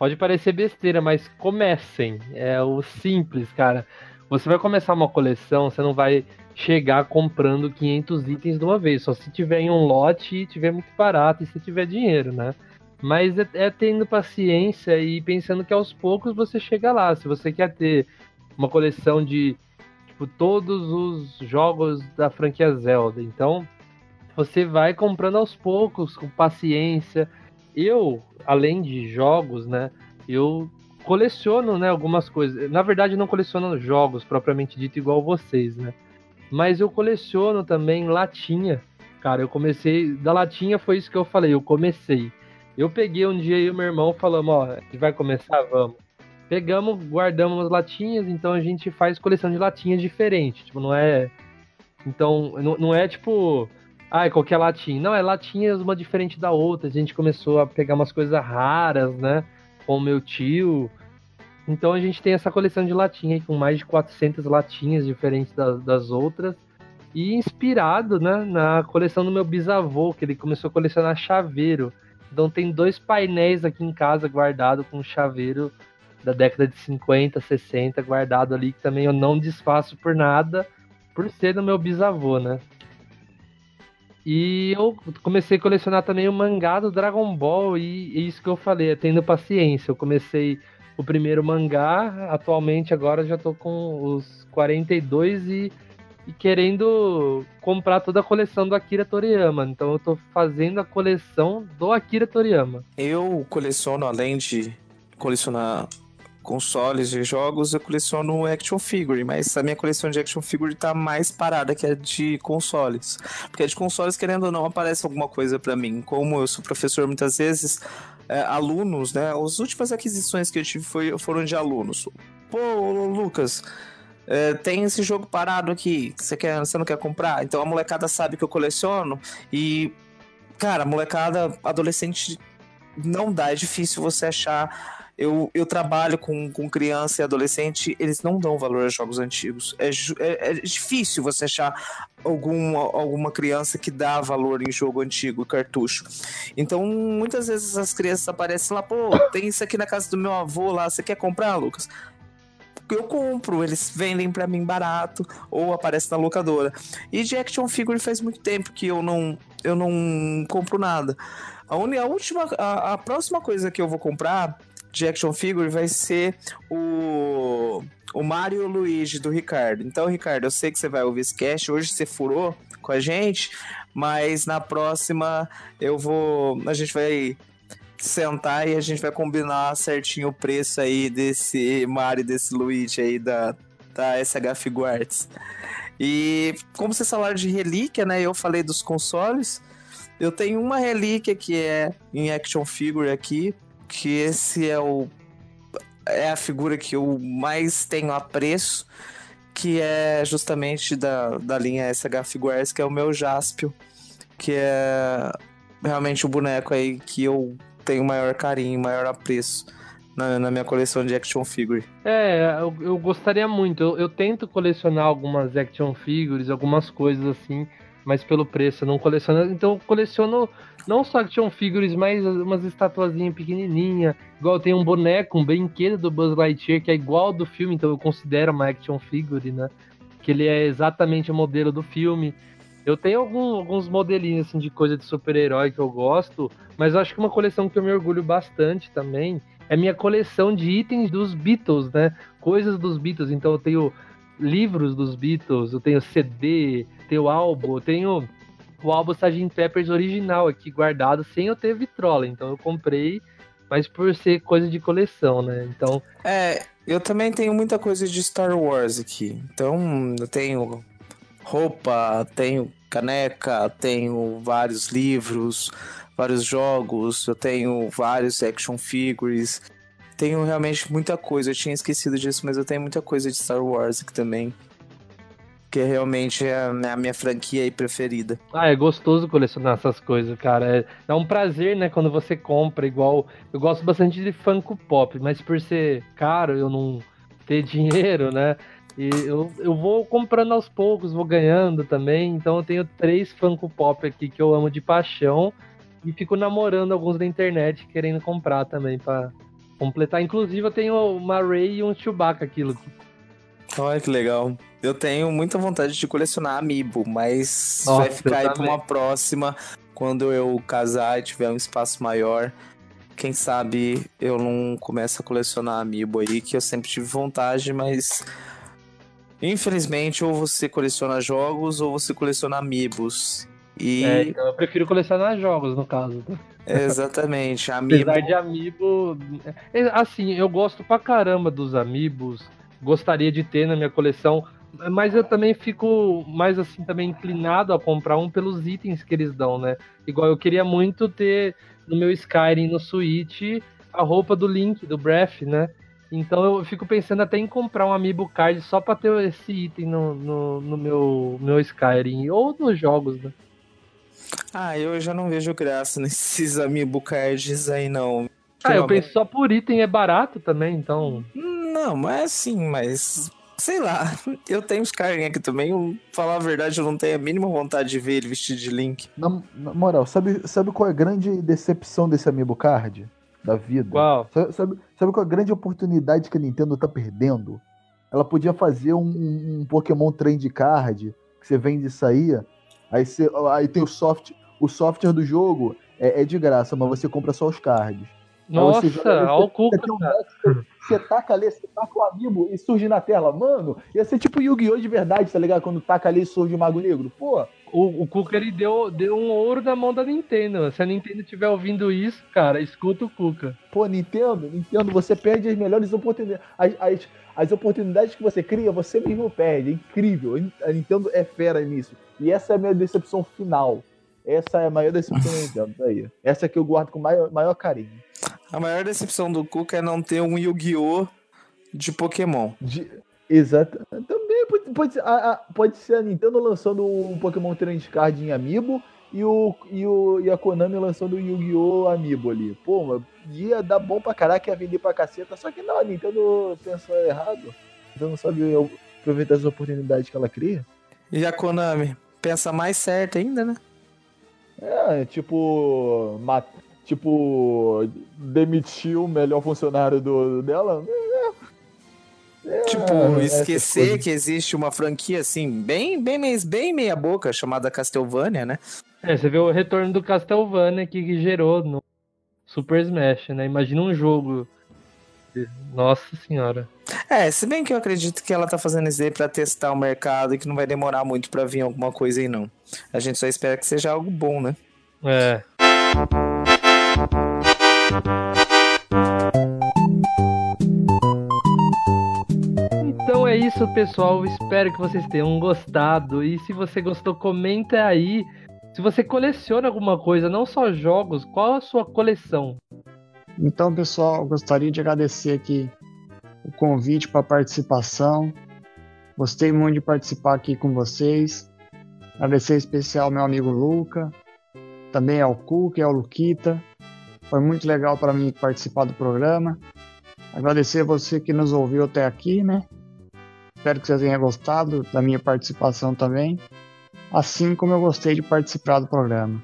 Pode parecer besteira, mas comecem. É o simples, cara. Você vai começar uma coleção, você não vai chegar comprando 500 itens de uma vez, só se tiver em um lote e tiver muito barato e se tiver dinheiro, né? Mas é, é tendo paciência e pensando que aos poucos você chega lá. Se você quer ter uma coleção de tipo, todos os jogos da franquia Zelda, então você vai comprando aos poucos, com paciência. Eu além de jogos, né, eu coleciono, né, algumas coisas. Na verdade, não coleciono jogos propriamente dito igual vocês, né? Mas eu coleciono também latinha. Cara, eu comecei da latinha foi isso que eu falei, eu comecei. Eu peguei um dia e o meu irmão falamos, ó, vai começar, vamos. pegamos, guardamos as latinhas, então a gente faz coleção de latinhas diferente. Tipo, não é. Então, não, não é tipo. Ah, é qualquer latinha. Não, é latinhas uma diferente da outra. A gente começou a pegar umas coisas raras, né? Com o meu tio. Então a gente tem essa coleção de latinhas com mais de 400 latinhas diferentes das, das outras. E inspirado né, na coleção do meu bisavô, que ele começou a colecionar chaveiro. Então tem dois painéis aqui em casa guardado com chaveiro da década de 50, 60 guardado ali, que também eu não desfaço por nada, por ser do meu bisavô, né? E eu comecei a colecionar também o mangá do Dragon Ball, e é isso que eu falei, é tendo paciência. Eu comecei o primeiro mangá, atualmente agora já tô com os 42 e, e querendo comprar toda a coleção do Akira Toriyama. Então eu tô fazendo a coleção do Akira Toriyama. Eu coleciono, além de colecionar consoles de jogos, eu coleciono action figure, mas a minha coleção de action figure tá mais parada que a de consoles. Porque a de consoles, querendo ou não, aparece alguma coisa para mim. Como eu sou professor muitas vezes, é, alunos, né? As últimas aquisições que eu tive foi, foram de alunos. Pô, Lucas, é, tem esse jogo parado aqui, você, quer, você não quer comprar? Então a molecada sabe que eu coleciono e, cara, molecada, adolescente, não dá, é difícil você achar eu, eu trabalho com, com criança e adolescente, eles não dão valor a jogos antigos. É, é, é difícil você achar algum, alguma criança que dá valor em jogo antigo, cartucho. Então, muitas vezes as crianças aparecem lá, pô, tem isso aqui na casa do meu avô lá, você quer comprar, Lucas? eu compro, eles vendem para mim barato ou aparece na locadora. E de action figure faz muito tempo que eu não eu não compro nada. A, a última a, a próxima coisa que eu vou comprar de action figure vai ser o, o Mario Luigi do Ricardo. Então, Ricardo, eu sei que você vai ouvir esse cast. Hoje você furou com a gente, mas na próxima eu vou. A gente vai sentar e a gente vai combinar certinho o preço aí desse Mario, desse Luigi aí da, da SH Figuarts. E como vocês falaram de relíquia, né? Eu falei dos consoles. Eu tenho uma relíquia que é em action figure aqui, que esse é o é a figura que eu mais tenho apreço, que é justamente da, da linha SH Figuarts, que é o meu Jaspio, que é realmente o boneco aí que eu tenho maior carinho, maior apreço na, na minha coleção de action figure. É, eu, eu gostaria muito. Eu, eu, tento colecionar algumas action figures, algumas coisas assim, mas pelo preço eu não coleciono. Então eu coleciono não só action figures, mas umas estatuazinhas pequenininha. Igual tem um boneco, um brinquedo do Buzz Lightyear que é igual do filme, então eu considero uma action figure, né? Que ele é exatamente o modelo do filme. Eu tenho algum, alguns modelinhos assim, de coisa de super-herói que eu gosto, mas eu acho que uma coleção que eu me orgulho bastante também é minha coleção de itens dos Beatles, né? Coisas dos Beatles. Então eu tenho livros dos Beatles, eu tenho CD, tenho álbum, eu tenho o álbum Sgt. Peppers original aqui guardado sem eu ter vitrola. Então eu comprei, mas por ser coisa de coleção, né? Então. É, eu também tenho muita coisa de Star Wars aqui. Então eu tenho roupa, tenho caneca, tenho vários livros, vários jogos, eu tenho vários action figures. Tenho realmente muita coisa. Eu tinha esquecido disso, mas eu tenho muita coisa de Star Wars aqui também que realmente é a minha franquia aí preferida. Ah, é gostoso colecionar essas coisas, cara. É, é um prazer, né, quando você compra, igual. Eu gosto bastante de Funko Pop, mas por ser caro, eu não ter (laughs) dinheiro, né? E eu, eu vou comprando aos poucos, vou ganhando também. Então eu tenho três Funko Pop aqui que eu amo de paixão. E fico namorando alguns da internet querendo comprar também para completar. Inclusive eu tenho uma Ray e um Chewbacca aquilo. Olha que legal. Eu tenho muita vontade de colecionar amiibo, mas Nossa, vai ficar aí pra uma próxima. Quando eu casar e tiver um espaço maior, quem sabe eu não começo a colecionar amiibo aí, que eu sempre tive vontade, mas infelizmente ou você coleciona jogos ou você coleciona amiibos. E... É, então eu prefiro colecionar jogos, no caso. Exatamente, (laughs) amiibo... Apesar de amiibo... É, assim, eu gosto pra caramba dos amiibos, gostaria de ter na minha coleção mas eu também fico mais assim também inclinado a comprar um pelos itens que eles dão, né? Igual eu queria muito ter no meu Skyrim no Switch a roupa do Link, do Breath, né? Então eu fico pensando até em comprar um Amiibo Card só pra ter esse item no, no, no meu, meu Skyrim. Ou nos jogos, né? Ah, eu já não vejo graça (laughs) nesses amiibo cards aí, não. Ah, eu penso só por item é barato também, então. Não, mas assim, mas. Sei lá, (laughs) eu tenho os Skyrim aqui também. Eu, falar a verdade, eu não tenho a mínima vontade de ver ele vestido de Link. Na, na moral, sabe, sabe qual é a grande decepção desse Amiibo Card? Da vida? Qual? Sabe, sabe, sabe qual é a grande oportunidade que a Nintendo tá perdendo? Ela podia fazer um, um Pokémon Trend Card que você vende isso aí. Aí, você, aí tem o soft, o software do jogo é, é de graça, mas você compra só os cards. Nossa, Aí você olha o você Cuca, tem um você, você taca ali, você taca o amiibo e surge na tela. Mano, ia ser tipo Yu-Gi-Oh! de verdade, tá ligado? Quando taca ali e surge o Mago Negro. Pô, O, o Cuca ele deu, deu um ouro na mão da Nintendo. Se a Nintendo estiver ouvindo isso, cara, escuta o Cuca. pô, Nintendo, Nintendo, você perde as melhores oportunidades. As, as, as oportunidades que você cria, você mesmo perde. É incrível. A Nintendo é fera nisso. E essa é a minha decepção final. Essa é a maior decepção da Nintendo. Daí. Essa é que eu guardo com maior, maior carinho. A maior decepção do Cuca é não ter um Yu-Gi-Oh! de Pokémon. De- Exato. Também pode, pode, ser, a, a- pode ser a Nintendo lançando um Pokémon Trend Card em Amiibo e, o, e, o, e a Konami lançando o Yu-Gi-Oh! Amiibo ali. Pô, ia dar bom pra caraca, ia vender pra caceta. Só que não, a Nintendo pensou errado. Então não sabe aproveitar as oportunidades que ela cria. E a Konami? Pensa mais certo ainda, né? É, tipo. Tipo, demitiu o melhor funcionário do, dela. É, é, Tipo, essas esquecer que existe uma franquia assim, bem, bem, bem meia boca, chamada Castlevania, né? É, você vê o retorno do Castlevania que, que gerou no Super Smash, né? Imagina um jogo. Nossa senhora. É, se bem que eu acredito que ela tá fazendo isso aí pra testar o mercado e que não vai demorar muito pra vir alguma coisa aí, não. A gente só espera que seja algo bom, né? É. Então é isso, pessoal. Espero que vocês tenham gostado. E se você gostou, comenta aí. Se você coleciona alguma coisa, não só jogos, qual a sua coleção? Então, pessoal, gostaria de agradecer aqui o convite para a participação. Gostei muito de participar aqui com vocês. Agradecer em especial ao meu amigo Luca, também ao Cook e ao Luquita. Foi muito legal para mim participar do programa. Agradecer a você que nos ouviu até aqui, né? Espero que vocês tenham gostado da minha participação também, assim como eu gostei de participar do programa.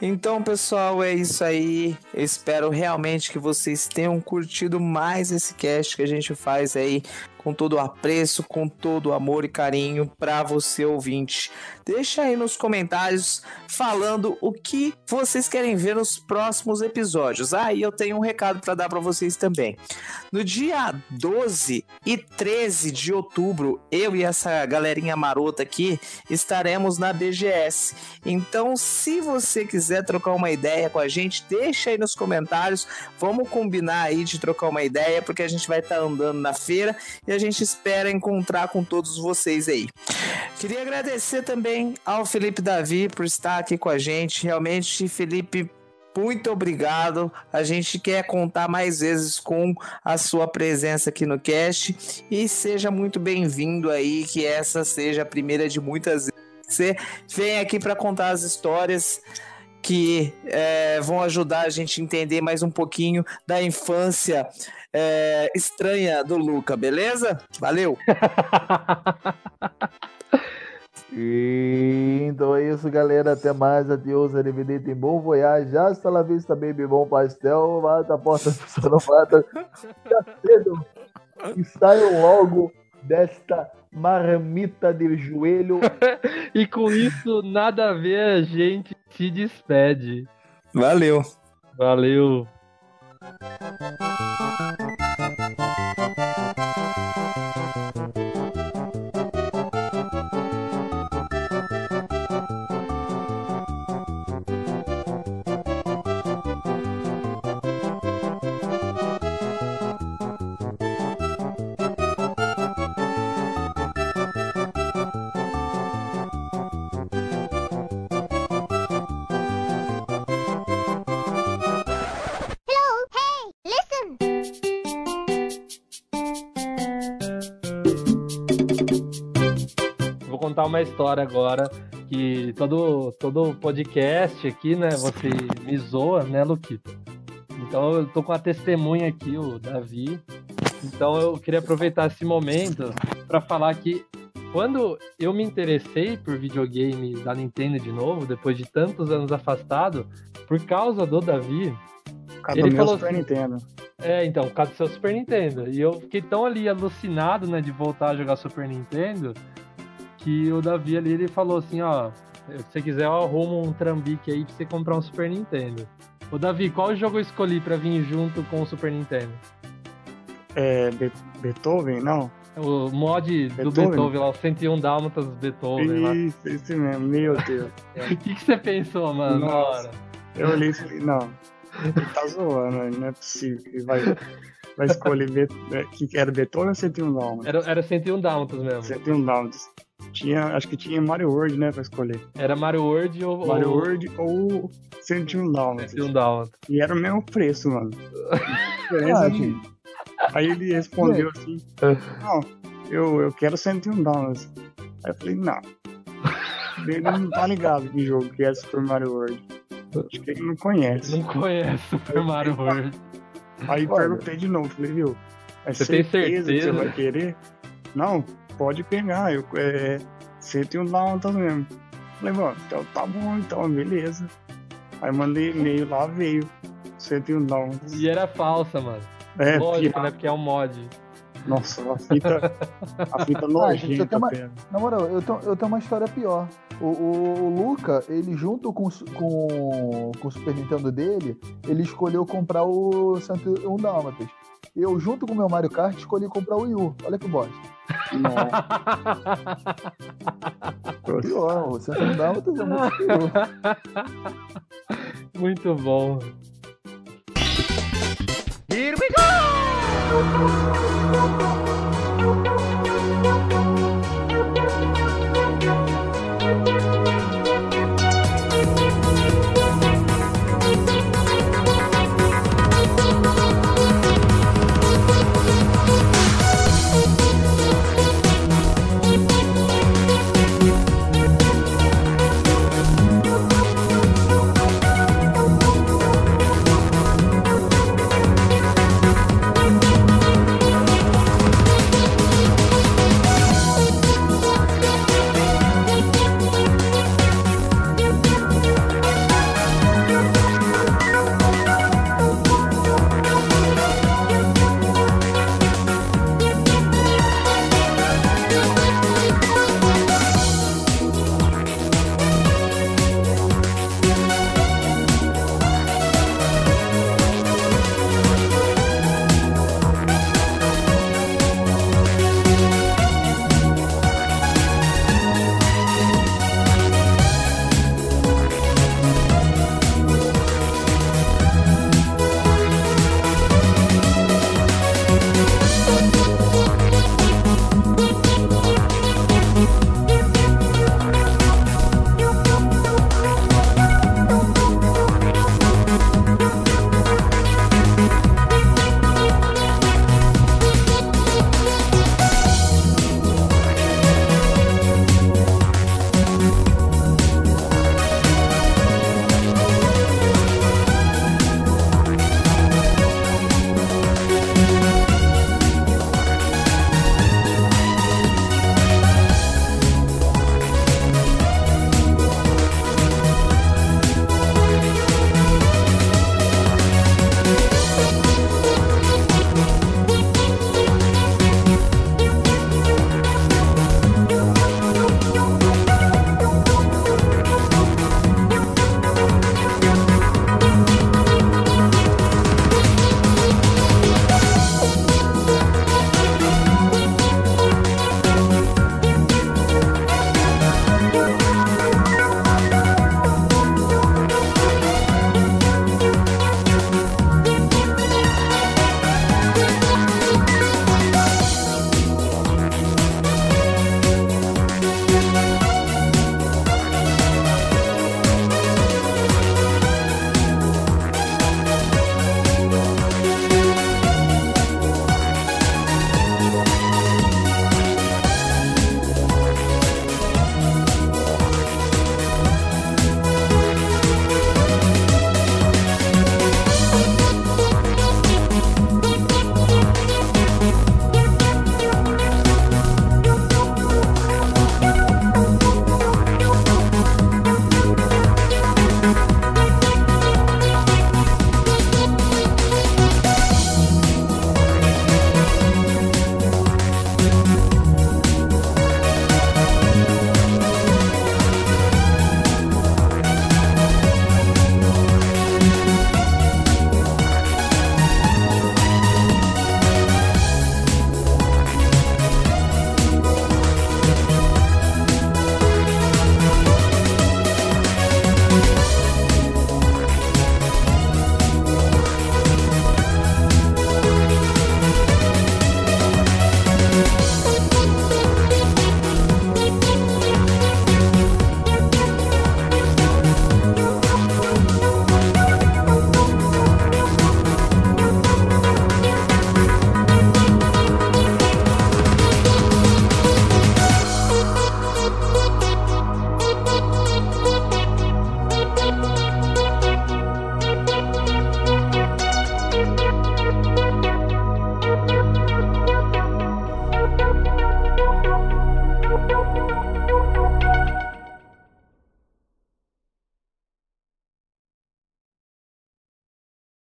Então, pessoal, é isso aí. Eu espero realmente que vocês tenham curtido mais esse cast que a gente faz aí com todo o apreço, com todo o amor e carinho para você ouvinte. Deixa aí nos comentários falando o que vocês querem ver nos próximos episódios. Aí eu tenho um recado para dar para vocês também. No dia 12 e 13 de outubro, eu e essa galerinha marota aqui estaremos na BGS. Então, se você quiser trocar uma ideia com a gente, deixa aí nos comentários. Vamos combinar aí de trocar uma ideia, porque a gente vai estar andando na feira e a gente espera encontrar com todos vocês aí. Queria agradecer também ao Felipe Davi por estar aqui com a gente. Realmente, Felipe, muito obrigado. A gente quer contar mais vezes com a sua presença aqui no cast e seja muito bem-vindo aí, que essa seja a primeira de muitas vezes. Você vem aqui para contar as histórias que é, vão ajudar a gente a entender mais um pouquinho da infância é, estranha do Luca, beleza? Valeu! (laughs) E então é isso, galera. Até mais. Adeus, arrivederci, bom voyage. Hasta la vista, baby, bom pastel. Mata a porta, não mata. Já cedo. E saiam logo desta marmita de joelho. (laughs) E com isso, nada a ver, a gente se despede. Valeu! Valeu. Contar uma história agora que todo, todo podcast aqui, né, você me zoa, né, Luquita? Então eu tô com a testemunha aqui, o Davi. Então eu queria aproveitar esse momento para falar que quando eu me interessei por videogame da Nintendo de novo, depois de tantos anos afastado, por causa do Davi, Cada Ele falou Super assim- Nintendo. é, então, por causa do seu Super Nintendo. E eu fiquei tão ali alucinado, né, de voltar a jogar Super Nintendo, que o Davi ali, ele falou assim, ó, se você quiser eu arrumo um trambique aí pra você comprar um Super Nintendo. Ô Davi, qual jogo eu escolhi pra vir junto com o Super Nintendo? É, Be- Beethoven? Não. O mod do Beethoven? Beethoven lá, o 101 Dálmatas Beethoven lá. Isso, esse mesmo. Meu Deus. (laughs) O que, que você pensou, mano, na Nossa. hora? Eu olhei e falei, não, ele tá zoando, né? não é possível que vai, vai escolher é, que era Beethoven ou 101 Dálmatas? Era, era 101 Dálmatas mesmo. 101 Dálmatas. Tinha, acho que tinha Mario World, né, pra escolher. Era Mario World ou... Mario ou World ou 101 Dálmatas. 101 Dálmatas. E era o mesmo preço, mano. (laughs) Diferença Ah. Aí ele respondeu assim, (laughs) não, eu, eu quero 101 Dálmatas. Aí eu falei, não. Ele não tá ligado que jogo que é Super Mario World. Acho que ele não conhece. Não conhece Super Mario World. Aí Olha. perguntei de novo, falei, viu? É Você tem que você certeza? vai querer? Não, pode pegar, eu, é 101 dálmatas mesmo. Falei, bom, então tá bom, então, beleza. Aí mandei e-mail lá, veio 101 dálmatas. E era falsa, mano. É, Lógico, pirata. né? Porque é um mod. Nossa, a fita, a fita (laughs) Ah, nojenta, tenho uma-. Na moral, eu tenho, eu tenho uma história pior. O, o- o Luca, ele junto com, o com, com o Super Nintendo dele, ele escolheu comprar o 101 Dálmatas. Eu, junto com o meu Mario Kart, escolhi comprar o Wii U. Olha que bosta. Nossa, Pior, o 101 Dálmatas é muito. Muito bom. Here we go!